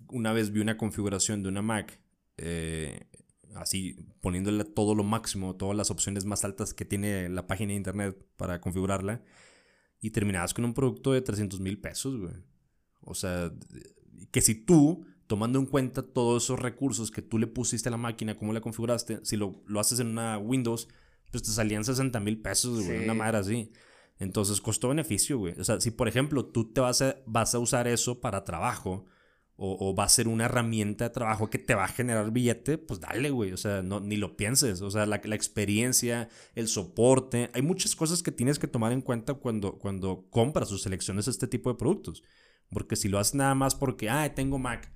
una vez vi una configuración de una Mac eh, así poniéndole todo lo máximo, todas las opciones más altas que tiene la página de internet para configurarla, y terminabas con un producto de 300 mil pesos, güey. O sea, que si tú, tomando en cuenta todos esos recursos que tú le pusiste a la máquina, cómo la configuraste, si lo, lo haces en una Windows, pues te salían 60 mil pesos, güey, una madre así. Entonces, costo-beneficio, güey. O sea, si por ejemplo tú te vas a, vas a usar eso para trabajo o, va a ser una herramienta de trabajo que te va a generar billete, pues dale, güey. O sea, no, ni lo pienses. O sea, la, la, experiencia, el soporte. Hay muchas cosas que tienes que tomar en cuenta cuando, cuando compras o selecciones este tipo de productos. Porque si lo haces nada más porque, ah, tengo Mac,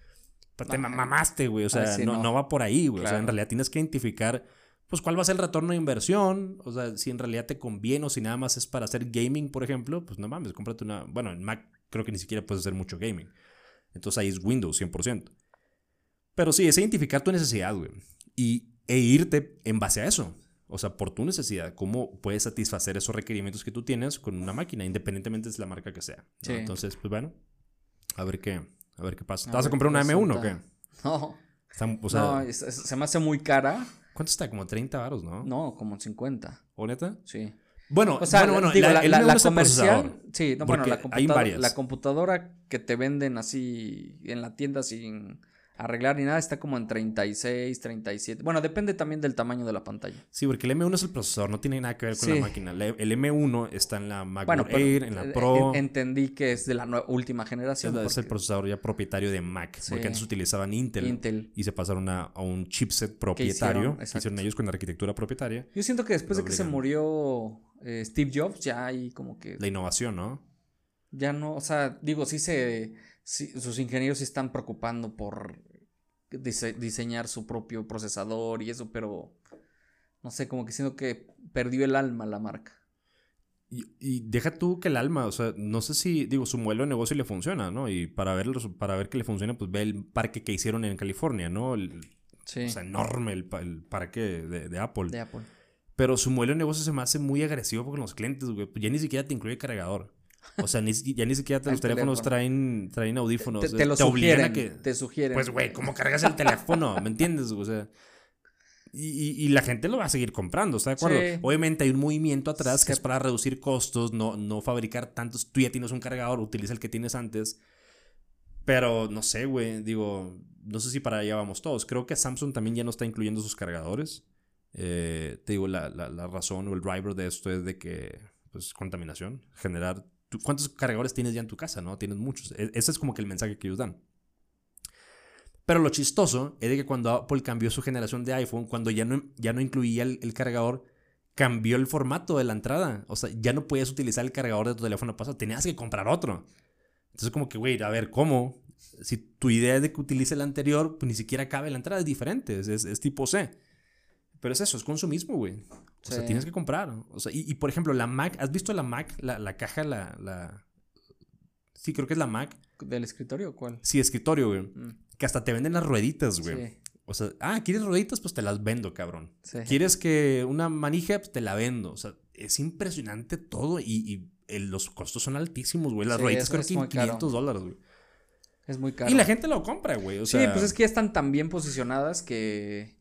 pues te mamaste, güey. O sea, no, no. va por ahí, güey. O sea, en realidad tienes que identificar pues cuál va a ser el retorno de inversión, o sea, si en realidad te conviene o si nada más es para hacer gaming, por ejemplo, pues no mames, cómprate una, bueno, en Mac creo que ni siquiera puedes hacer mucho gaming. Entonces ahí es Windows 100%. Pero sí, es identificar tu necesidad, güey, y, e irte en base a eso. O sea, por tu necesidad, cómo puedes satisfacer esos requerimientos que tú tienes con una máquina, independientemente de la marca que sea. Entonces, pues bueno, a ver qué, a ver qué pasa. ¿Te vas a comprar una M1 o qué? No. no, se me hace muy cara. ¿Cuánto está? Como 30 varos, ¿no? No, como 50. ¿O neta? Sí. Bueno, o sea, bueno, bueno, la, la, comercial, sí, no, bueno, la computadora, la computadora que te venden así en la tienda sin arreglar ni nada, está como en 36, 37. Bueno, depende también del tamaño de la pantalla. Sí, porque el M1 es el procesador, no tiene nada que ver con la máquina. El M1 está en la MacBook Air, en la eh, Pro. entendí que es de la última generación. Es, el procesador ya propietario de Mac, porque antes utilizaban Intel, Intel, y se pasaron a, un chipset propietario. Que hicieron, ellos con la arquitectura propietaria. Yo siento que después de que se murió eh, Steve Jobs, ya hay como que... La innovación, ¿no? Ya no, o sea, digo, sí se... sus ingenieros se están preocupando por diseñar su propio procesador y eso, pero no sé, como que siento que perdió el alma la marca. Y, deja tú que el alma, o sea, no sé si, digo, su modelo de negocio le funciona, ¿no? Y para ver, para ver que le funciona, pues ve el parque que hicieron en California, ¿no? sí. O sea, enorme el, parque de, de, Apple. De Apple. Pero su modelo de negocio se me hace muy agresivo con los clientes, güey. Ya ni siquiera te incluye cargador. O sea, ni, ya ni siquiera los teléfonos traen, traen audífonos. Te, lo sugieren, que, Te sugieren. Pues, güey, ¿cómo cargas el teléfono? ¿Me entiendes? O sea. Y, y, la gente lo va a seguir comprando, ¿está de acuerdo? Obviamente hay un movimiento atrás que es para reducir costos, no, no fabricar tantos. Tú ya tienes un cargador, utiliza el que tienes antes. Pero no sé, güey, digo, no sé si para allá vamos todos. Creo que Samsung también ya no está incluyendo sus cargadores. Eh, te digo, la, la, razón o el driver de esto es de que, pues, contaminación, generar ¿Cuántos cargadores tienes ya en tu casa? ¿No? Tienes muchos. E, ese es como que el mensaje que ellos dan. Pero lo chistoso es de que cuando Apple cambió su generación de iPhone, cuando ya no, ya no incluía el, cargador, cambió el formato de la entrada. O sea, ya no podías utilizar el cargador de tu teléfono pasado, tenías que comprar otro. Entonces, como que, güey, a ver, ¿cómo? Si tu idea es de que utilice el anterior, pues ni siquiera cabe la entrada, es diferente, es, es tipo C. Pero es eso, es consumismo, güey. O sea, tienes que comprar. O sea, y, por ejemplo, la Mac, ¿has visto la Mac? La, la caja, la, la, Sí, creo que es la Mac. ¿Del escritorio o cuál? Sí, escritorio, güey. Mm. Que hasta te venden las rueditas, güey. Sí. O sea, ah, ¿quieres rueditas? Pues te las vendo, cabrón. Sí. ¿Quieres que una manija? Pues te la vendo. O sea, es impresionante todo y, los costos son altísimos, güey. Las rueditas creo que 500 dólares, güey. Es muy caro. Y la gente lo compra, güey. O sea... Sí, pues es que ya están tan bien posicionadas que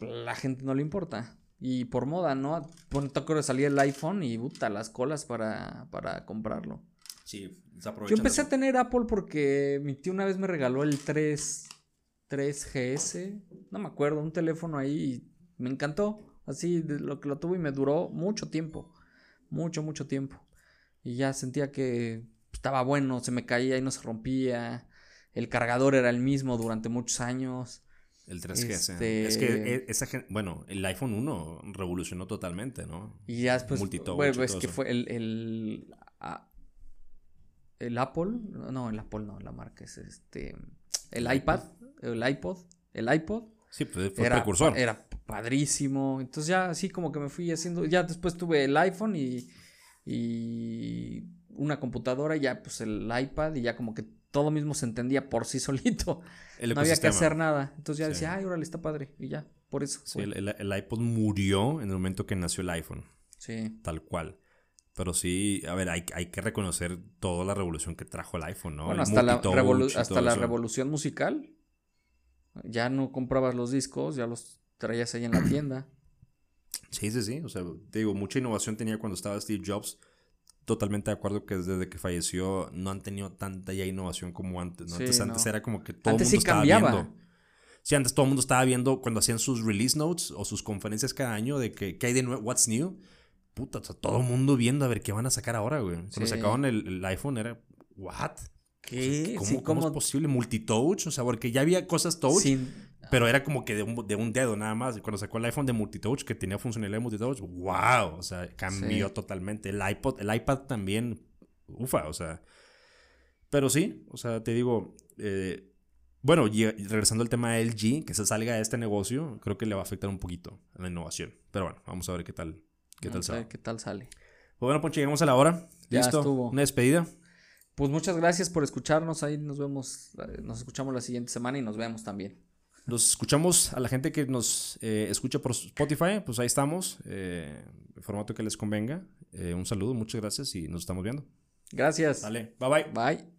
la gente no le importa. Y por moda, ¿no? Bueno, que salía el iPhone y puta, las colas para, para comprarlo. Sí, Yo empecé a tener Apple porque mi tío una vez me regaló el 3, 3GS. No me acuerdo, un teléfono ahí y me encantó. Así, de lo que lo tuve y me duró mucho tiempo. Mucho, mucho tiempo. Y ya sentía que estaba bueno, se me caía y no se rompía. El cargador era el mismo durante muchos años. El 3G, este... Es que e, esa bueno, el iPhone 1 revolucionó totalmente, ¿no? Y ya después, bueno, es que fue el, el, el Apple, no, el Apple no, la marca es este, el, iPad, el iPod, el iPod. Sí, pues fue era, precursor. Era padrísimo, entonces ya así como que me fui haciendo, ya después tuve el iPhone y, y una computadora, ya pues el iPad y ya como que todo mismo se entendía por sí <laughs> solito. no había que hacer nada. Entonces ya decía, ay, órale, está padre. Y ya, por eso. Sí, el, iPod murió en el momento que nació el iPhone. Sí. Tal cual. Pero sí, a ver, hay, que reconocer toda la revolución que trajo el iPhone, ¿no? Bueno, hasta, la, hasta la revolución musical. Ya no comprabas los discos, ya los traías ahí en la tienda. Sí, sí, sí. O sea, te digo, mucha innovación tenía cuando estaba Steve Jobs. Totalmente de acuerdo que desde que falleció no han tenido tanta ya innovación como antes. ¿no? Sí, antes, antes era como que todo el mundo sí estaba cambiaba. viendo. Sí, antes todo el mundo estaba viendo cuando hacían sus release notes o sus conferencias cada año de que qué hay de nuevo, what's new. Puta, o sea, todo el mundo viendo a ver qué van a sacar ahora, güey. Cuando sacaban el, el iPhone era, what? ¿Qué? ¿Cómo, Sí, cómo ¿cómo? es posible? Multitouch, o sea, porque ya había cosas touch, Sin- pero era como que de un, de un dedo nada más. Y cuando sacó el iPhone de multitouch, que tenía funcionalidad de multitouch, wow, o sea, cambió Sí. totalmente. El iPod, el iPad también, ufa, o sea. Pero sí, o sea, te digo, eh, bueno, y regresando al tema de LG, que se salga de este negocio, creo que le va a afectar un poquito a la innovación. Pero bueno, vamos a ver qué tal, qué tal Vamos ver qué tal sale. Pues bueno, Poncho, llegamos a la hora. Ya Listo. estuvo. Una despedida. Pues muchas gracias por escucharnos. Ahí nos vemos, eh, nos escuchamos la siguiente semana y nos vemos también. Los escuchamos a la gente que nos eh, escucha por Spotify, pues ahí estamos, eh, el formato que les convenga. Eh, un saludo, muchas gracias y nos estamos viendo. Gracias. Dale, bye bye. Bye.